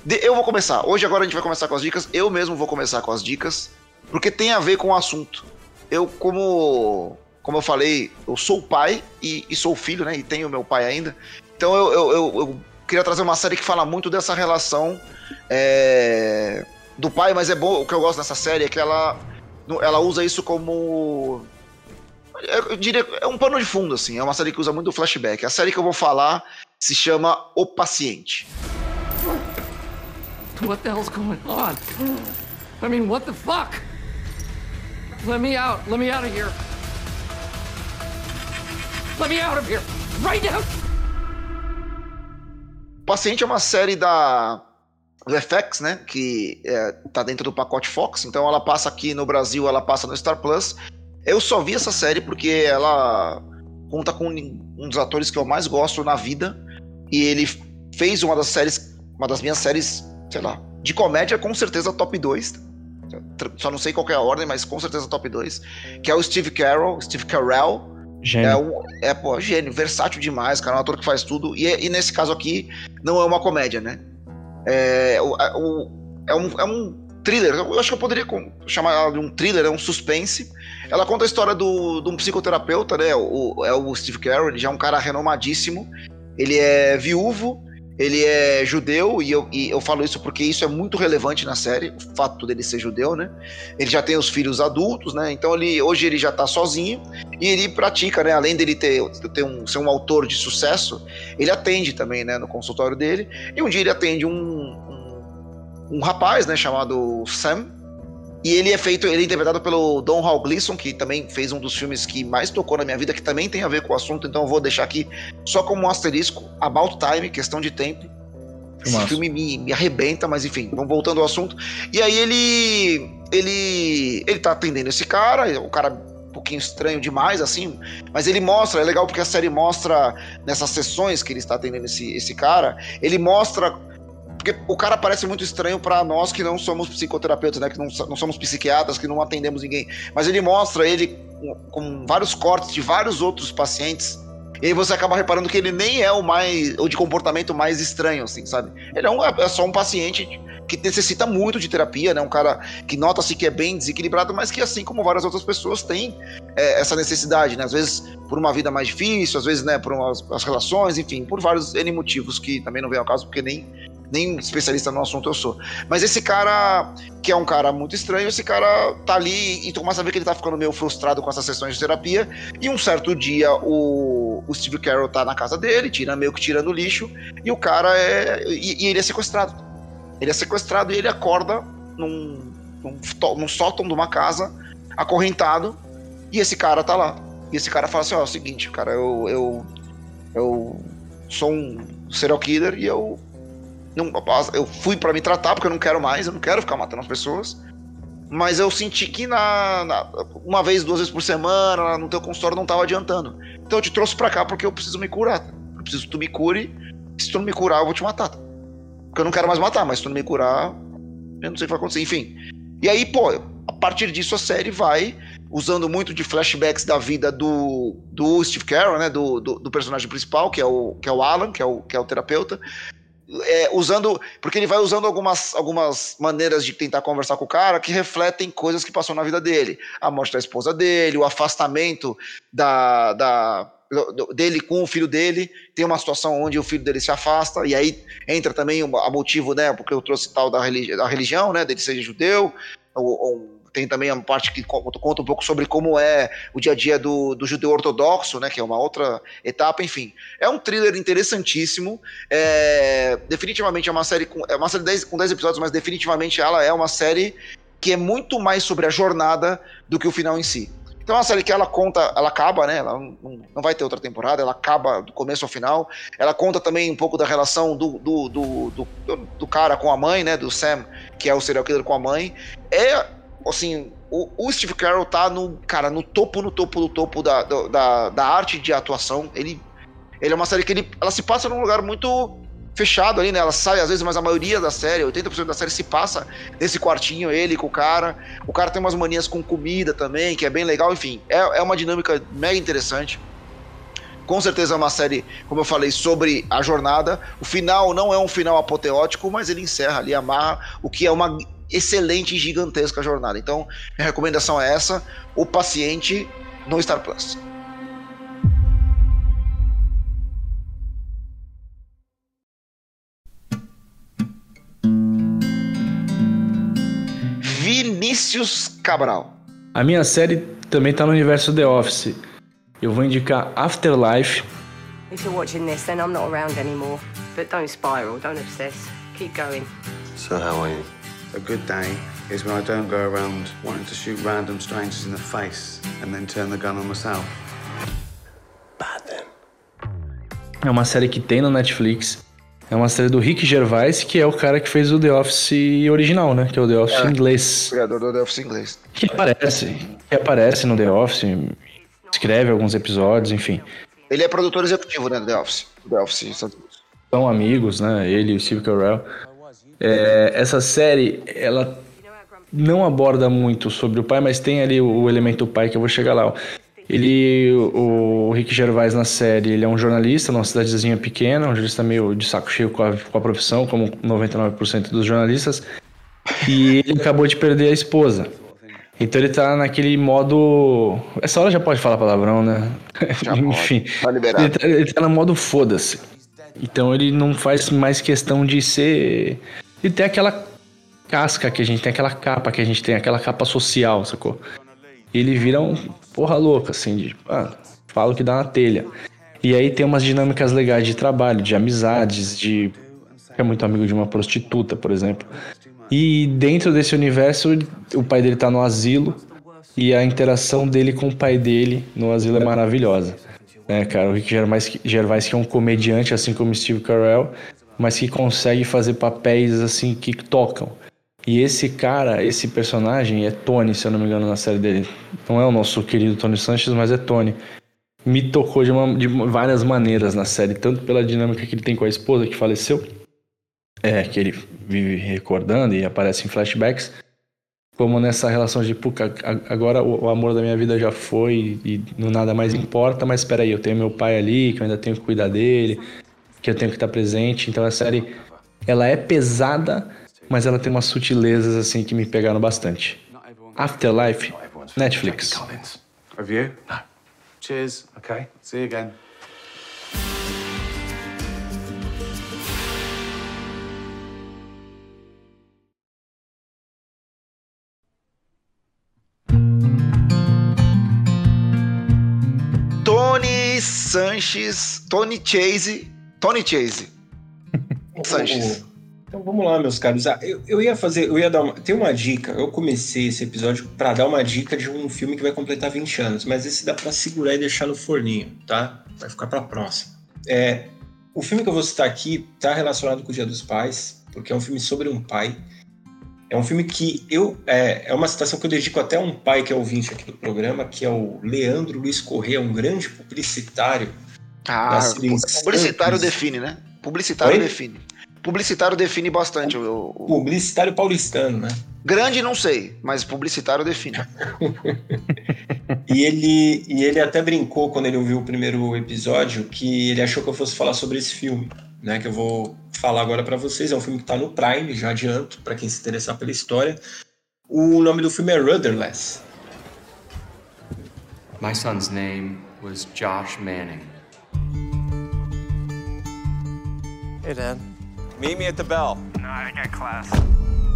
eu vou começar. Hoje agora a gente vai começar com as dicas. Eu mesmo vou começar com as dicas, porque tem a ver com o assunto eu, como, como eu falei, eu sou pai e, e sou filho, né? E tenho meu pai ainda. Então eu, eu, eu, eu, queria trazer uma série que fala muito dessa relação é, do pai, mas é bom, o que eu gosto dessa série é que ela, ela usa isso como. Eu diria, é um pano de fundo, assim. É uma série que usa muito flashback. A série que eu vou falar se chama O Paciente. What the hell's going on? I mean, what the fuck? Let me out. Let me out of here. Let me out of here. Right now. Paciente é uma série da do FX, né, que é, tá dentro do pacote Fox, então ela passa aqui no Brasil, ela passa no Star Plus. Eu só vi essa série porque ela conta com um dos atores que eu mais gosto na vida e ele fez uma das séries, uma das minhas séries, sei lá, de comédia com certeza top 2 só não sei qual é a ordem, mas com certeza top 2, que é o Steve Carell, Steve Carell. Gênio. É, um, é, pô, gênio, versátil demais, cara, um ator que faz tudo. E, e nesse caso aqui, não é uma comédia, né? É, o, é, um, é um thriller, eu acho que eu poderia chamar de um thriller, é um suspense. Ela conta a história do, de um psicoterapeuta, né? O, é o Steve Carell, já é um cara renomadíssimo. Ele é viúvo, ele é judeu, e eu, e eu falo isso porque isso é muito relevante na série, o fato dele ser judeu, né? Ele já tem os filhos adultos, né? Então ele, hoje ele já tá sozinho e ele pratica, né? Além dele ter, ter um, ser um autor de sucesso, ele atende também, né? No consultório dele. E um dia ele atende um, um, um rapaz, né? Chamado Sam, e ele é feito, ele é interpretado pelo Don Hall Gleason, que também fez um dos filmes que mais tocou na minha vida, que também tem a ver com o assunto, então eu vou deixar aqui só como um asterisco, About Time, questão de tempo. Esse Nossa. filme me, me arrebenta, mas enfim, vamos voltando ao assunto. E aí ele. Ele. Ele tá atendendo esse cara, o cara um pouquinho estranho demais, assim, mas ele mostra, é legal porque a série mostra nessas sessões que ele está atendendo esse, esse cara, ele mostra porque o cara parece muito estranho para nós que não somos psicoterapeutas, né? Que não, não somos psiquiatras, que não atendemos ninguém. Mas ele mostra ele com, com vários cortes de vários outros pacientes. E aí você acaba reparando que ele nem é o mais. o de comportamento mais estranho, assim, sabe? Ele é, um, é só um paciente que necessita muito de terapia, né? Um cara que nota-se que é bem desequilibrado, mas que, assim como várias outras pessoas, tem é, essa necessidade, né? Às vezes por uma vida mais difícil, às vezes, né, por umas, as relações, enfim, por vários N motivos que também não vem ao caso, porque nem nem especialista no assunto eu sou. Mas esse cara, que é um cara muito estranho, esse cara tá ali e tu começa a ver que ele tá ficando meio frustrado com essas sessões de terapia. E um certo dia o, o Steve Carroll tá na casa dele, tira meio que tirando lixo, e o cara é. E, e ele é sequestrado. Ele é sequestrado e ele acorda num, num, num sótão de uma casa, acorrentado, e esse cara tá lá. E esse cara fala assim: ó, é o seguinte, cara, eu, eu, eu sou um serial killer e eu não, eu fui para me tratar porque eu não quero mais, eu não quero ficar matando as pessoas. Mas eu senti que na, na uma vez, duas vezes por semana, no teu consultório não tava adiantando. Então eu te trouxe para cá porque eu preciso me curar. Eu preciso que tu me cure. Se tu não me curar, eu vou te matar. porque eu não quero mais matar, mas se tu não me curar, eu não sei o que vai acontecer. Enfim. E aí, pô, a partir disso a série vai usando muito de flashbacks da vida do, do Steve Carell, né, do, do, do, personagem principal, que é o, que é o Alan, que é o, que é o terapeuta, é, usando, porque ele vai usando algumas, algumas maneiras de tentar conversar com o cara que refletem coisas que passou na vida dele, a morte da esposa dele, o afastamento da, da dele com o filho dele, tem uma situação onde o filho dele se afasta, e aí entra também a motivo, né, porque eu trouxe tal da, da religião, né, dele ser judeu, ou, ou tem também a parte que conta um pouco sobre como é o dia a dia do, do judeu ortodoxo, né, que é uma outra etapa, enfim. É um thriller interessantíssimo, é, definitivamente é uma série com, é uma série dez, com 10 episódios, mas definitivamente ela é uma série que é muito mais sobre a jornada do que o final em si. Então é uma série que ela conta, ela acaba, né? Ela não, não, vai ter outra temporada, ela acaba do começo ao final. Ela conta também um pouco da relação do, do, do, do, do cara com a mãe, né? Do Sam, que é o serial killer com a mãe. É assim, o, o, Steve Carell tá no, cara, no topo, no topo, no topo da, da, da arte de atuação. Ele, ele é uma série que ele, ela se passa num lugar muito fechado ali, né? Ela sai às vezes, mas a maioria da série, 80% da série se passa nesse quartinho, ele com o cara. O cara tem umas manias com comida também, que é bem legal. Enfim, é, é uma dinâmica mega interessante. Com certeza é uma série, como eu falei, sobre a jornada. O final não é um final apoteótico, mas ele encerra ali, amarra o que é uma excelente e gigantesca jornada. Então, minha recomendação é essa: O Paciente no Star Plus. Vinícius Cabral. A minha série também está no universo The Office. Eu vou indicar Afterlife. If you're watching this, then I'm not around anymore. But don't spiral, don't obsess. Keep going. So how are you? A good day is when I don't go around wanting to shoot random strangers in the face and then turn the gun on myself. Bad then. É uma série que tem na Netflix. É uma série do Rick Gervais, que é o cara que fez o The Office original, né? Que é o The Office é, inglês. Criador do The Office inglês. Que aparece. Que aparece no The Office, escreve alguns episódios, enfim. Ele é produtor executivo, né, do The Office. The Office. São amigos, né? Ele e o Steve Carell. É, essa série, ela não aborda muito sobre o pai, mas tem ali o, o elemento pai que eu vou chegar lá. Ele, o, o Rick Gervais na série, ele é um jornalista numa cidadezinha pequena, um jornalista meio de saco cheio com a, com a profissão, como 99% dos jornalistas, e ele acabou de perder a esposa. Então ele tá naquele modo. Essa hora já pode falar palavrão, né? Enfim. Tá liberado. Ele tá, ele tá no modo foda-se. Então ele não faz mais questão de ser e tem aquela casca que a gente tem, aquela capa que a gente tem, aquela capa social, sacou? ele vira um porra louca, assim, de ah, falo que dá na telha. E aí tem umas dinâmicas legais de trabalho, de amizades, de. É muito amigo de uma prostituta, por exemplo. E dentro desse universo, o pai dele tá no asilo e a interação dele com o pai dele no asilo é maravilhosa. É, cara, o Rick Gervais, Gervais que é um comediante, assim como Steve Carell, mas que consegue fazer papéis assim que tocam. E esse cara, esse personagem é Tony, se eu não me engano, na série dele. Não é o nosso querido Tony Sanchez, mas é Tony. Me tocou de, uma, de várias maneiras na série, tanto pela dinâmica que ele tem com a esposa que faleceu, é, que ele vive recordando e aparece em flashbacks, como nessa relação de, puta, agora o, amor da minha vida já foi e não nada mais importa, mas espera aí, eu tenho meu pai ali, que eu ainda tenho que cuidar dele, que eu tenho que estar presente. Então a série ela é pesada, mas ela tem umas sutilezas assim que me pegaram bastante. Afterlife, Netflix. Review? No. Cheers. Okay. See you again. Tony Sanches, Tony Chase Tony Chase. Sanches. Então vamos lá, meus caros. Ah, eu, eu ia fazer, eu ia dar uma. Tem uma dica. Eu comecei esse episódio para dar uma dica de um filme que vai completar 20 anos, mas esse dá para segurar e deixar no forninho, tá? Vai ficar para próxima. É, o filme que eu vou citar aqui tá relacionado com o Dia dos Pais, porque é um filme sobre um pai. É um filme que eu. É, é uma citação que eu dedico até a um pai que é ouvinte aqui do programa, que é o Leandro Luiz Corrêa, um grande publicitário ah, publicitário define, né? Publicitário Oi? define. Publicitário define bastante. O, o... Publicitário paulistano, né? Grande não sei, mas publicitário define. e, ele, e ele até brincou quando ele ouviu o primeiro episódio que ele achou que eu fosse falar sobre esse filme, né? Que eu vou falar agora para vocês. É um filme que tá no Prime, já adianto, para quem se interessar pela história. O nome do filme é Rudderless. My son's name was Josh Manning. Hey, Dad. Meet me at the bell. No, I got class.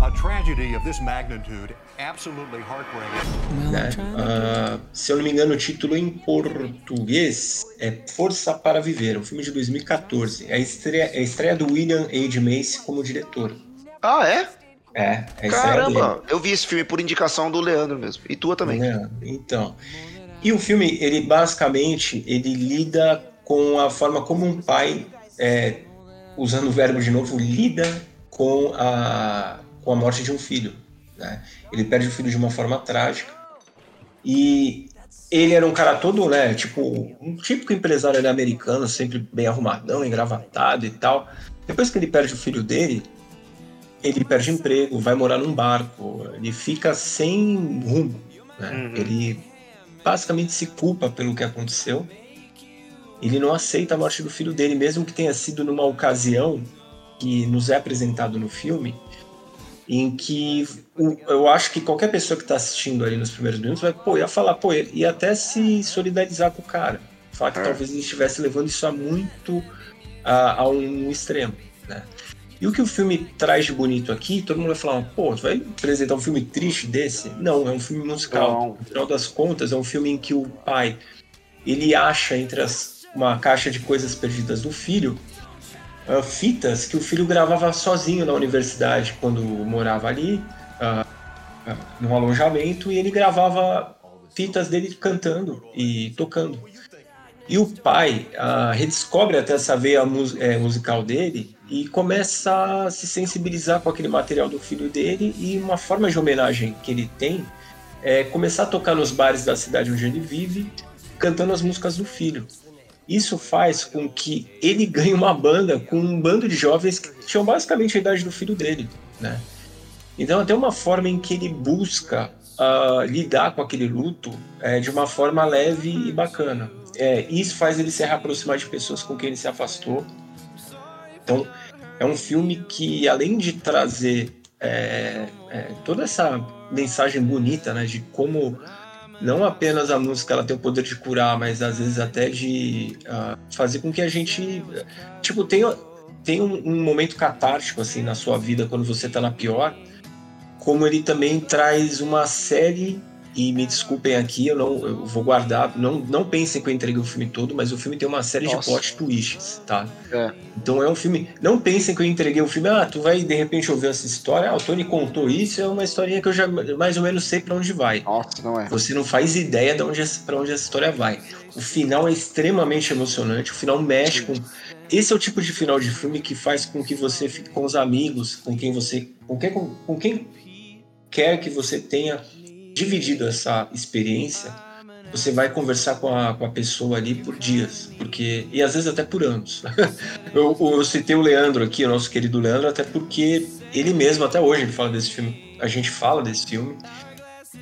A tragedy of this magnitude, absolutely heartbreaking. Né? Uh, se eu não me engano, o título em português é Força para Viver, um filme de 2014. É a estreia, é a estreia do William H. Macy como diretor. Ah, é? É, é Caramba, eu vi esse filme por indicação do Leandro mesmo. E tua também. É, então. E o filme, ele basicamente, ele lida com a forma como um pai, é, usando o verbo de novo, lida com a, com a morte de um filho. Né? Ele perde o filho de uma forma trágica. E ele era um cara todo, né, tipo, um típico empresário americano, sempre bem arrumadão, engravatado e tal. Depois que ele perde o filho dele, ele perde emprego, vai morar num barco, ele fica sem rumo. Né? Uhum. Ele basicamente se culpa pelo que aconteceu. Ele não aceita a morte do filho dele, mesmo que tenha sido numa ocasião que nos é apresentado no filme, em que eu acho que qualquer pessoa que está assistindo ali nos primeiros minutos vai, pô, ia falar, pô, e até se solidarizar com o cara. Falar que é. talvez ele estivesse levando isso a muito a, a um extremo, né? E o que o filme traz de bonito aqui, todo mundo vai falar, pô, tu vai apresentar um filme triste desse? Não, é um filme musical. Não. No final das contas, é um filme em que o pai, ele acha entre as, uma caixa de coisas perdidas do filho, uh, fitas que o filho gravava sozinho na universidade, quando morava ali, uh, uh, num alojamento, e ele gravava fitas dele cantando e tocando. E o pai redescobre até essa veia mus é, musical dele e começa a se sensibilizar com aquele material do filho dele e uma forma de homenagem que ele tem é começar a tocar nos bares da cidade onde ele vive, cantando as músicas do filho. Isso faz com que ele ganhe uma banda com um bando de jovens que tinham basicamente a idade do filho dele, né? Então, até uma forma em que ele busca uh, lidar com aquele luto é, de uma forma leve e bacana. É, isso faz ele se reaproximar de pessoas com quem ele se afastou então, é um filme que, além de trazer é, toda essa mensagem bonita, né, de como não apenas a música ela tem o poder de curar, mas às vezes até de uh, fazer com que a gente, tipo, tenha, tenha um, um, momento catártico, assim, na sua vida quando você está na pior, como ele também traz uma série e me desculpem aqui, eu não eu vou guardar. Não, não pensem que eu entreguei o filme todo, mas o filme tem uma série Nossa. de plot twists, tá? É. Então é um filme. Não pensem que eu entreguei o filme. Ah, tu vai de repente ouvir essa história. Ah, o Tony contou isso. É uma historinha que eu já mais ou menos sei para onde vai. Nossa, não é. Você não faz ideia de onde para onde essa história vai. O final é extremamente emocionante. O final mexe com. Esse é o tipo de final de filme que faz com que você fique com os amigos, com quem você, com quem, com, com quem quer que você tenha dividido essa experiência, você vai conversar com a, com a pessoa ali por dias, porque e às vezes até por anos. eu, eu citei o Leandro aqui, o nosso querido Leandro, até porque ele mesmo até hoje ele fala desse filme. A gente fala desse filme.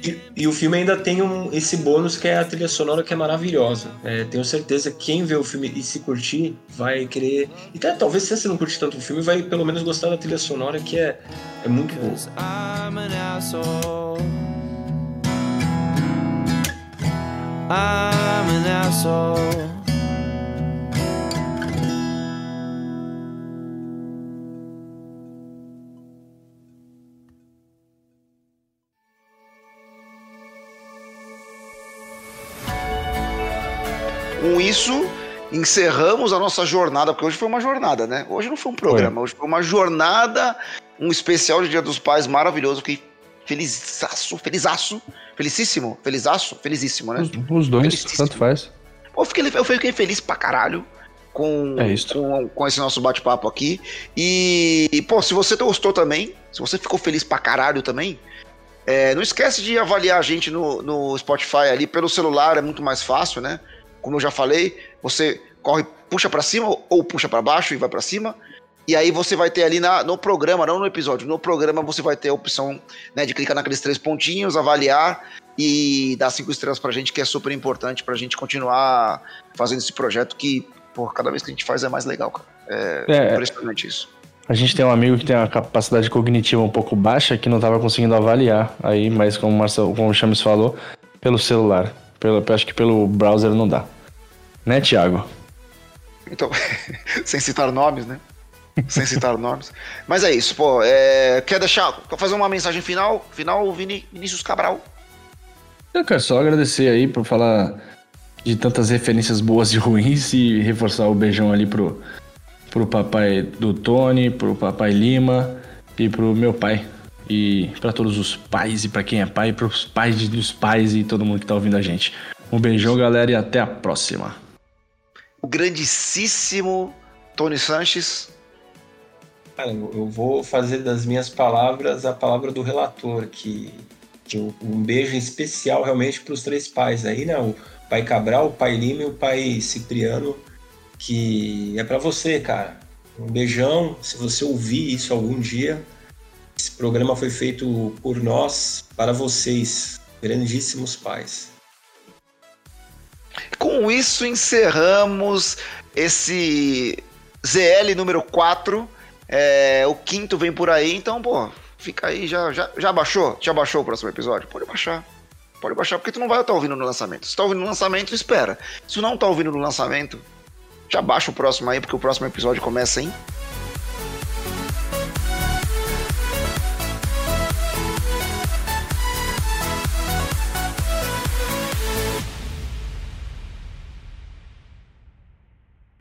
E, e o filme ainda tem um, esse bônus que é a trilha sonora que é maravilhosa. É, tenho certeza que quem vê o filme e se curtir vai querer. E até, talvez se você não curte tanto o filme, vai pelo menos gostar da trilha sonora que é, é muito boa. I'm an asshole. Com isso, encerramos a nossa jornada, porque hoje foi uma jornada, né? Hoje não foi um programa, foi. hoje foi uma jornada, um especial de Dia dos Pais maravilhoso que felizaço, felizaço, felicíssimo, felizaço, felizíssimo, né? Os, os dois, tanto faz. Eu fiquei, eu fiquei feliz pra caralho com, é com, com, esse nosso bate-papo aqui. E, pô, se você gostou também, se você ficou feliz pra caralho também, é, não esquece de avaliar a gente no, no Spotify ali pelo celular, é muito mais fácil, né? Como eu já falei, você corre, puxa para cima ou puxa para baixo e vai para cima. E aí você vai ter ali na, no programa, não no episódio, no programa você vai ter a opção né, de clicar naqueles três pontinhos, avaliar e dar cinco estrelas pra gente, que é super importante pra gente continuar fazendo esse projeto que, por cada vez que a gente faz é mais legal, cara. É, é impressionante isso. A gente tem um amigo que tem uma capacidade cognitiva um pouco baixa que não estava conseguindo avaliar aí, mas como o, Marcelo, como o Chames falou, pelo celular. Pelo, acho que pelo browser não dá. Né, Thiago? Então, sem citar nomes, né? sem citar nomes. Mas é isso, pô. É, quer deixar, quer fazer uma mensagem final? Final, Vini, Vinícius Cabral. Eu quero só agradecer aí por falar de tantas referências boas e ruins e reforçar o beijão ali pro, pro papai do Tony, pro papai Lima e pro meu pai. E para todos os pais e para quem é pai, pros pais dos pais e todo mundo que tá ouvindo a gente. Um beijão, galera, e até a próxima. O grandíssimo Tony Sanches. Cara, eu vou fazer das minhas palavras a palavra do relator, que, que um beijo especial realmente para os três pais aí, né? O pai Cabral, o pai Lima e o pai Cipriano que é para você, cara. Um beijão. Se você ouvir isso algum dia, esse programa foi feito por nós, para vocês, grandíssimos pais. Com isso, encerramos esse ZL número 4. É, o quinto vem por aí, então, pô, fica aí, já, já, já baixou? Já baixou o próximo episódio? Pode baixar. Pode baixar, porque tu não vai estar ouvindo no lançamento. Se tá ouvindo no lançamento, espera. Se não tá ouvindo no lançamento, já baixa o próximo aí, porque o próximo episódio começa em.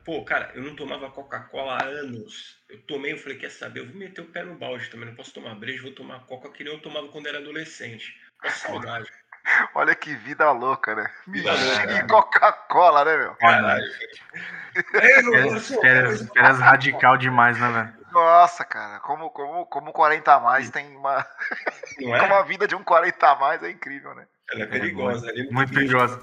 Pô, cara, eu não tomava Coca-Cola há anos. Eu tomei, eu falei, quer saber? Eu vou meter o pé no balde também. Não posso tomar breja, vou tomar Coca que nem eu tomava quando era adolescente. Saudade. Olha que vida louca, né? Vida e Coca-Cola, né, meu? Caralho. Peras radical demais, né, velho? Nossa, cara, como, como, como 40 a mais tem uma. Não é? como a vida de um 40 a mais é incrível, né? Ela é perigosa. Muito perigosa.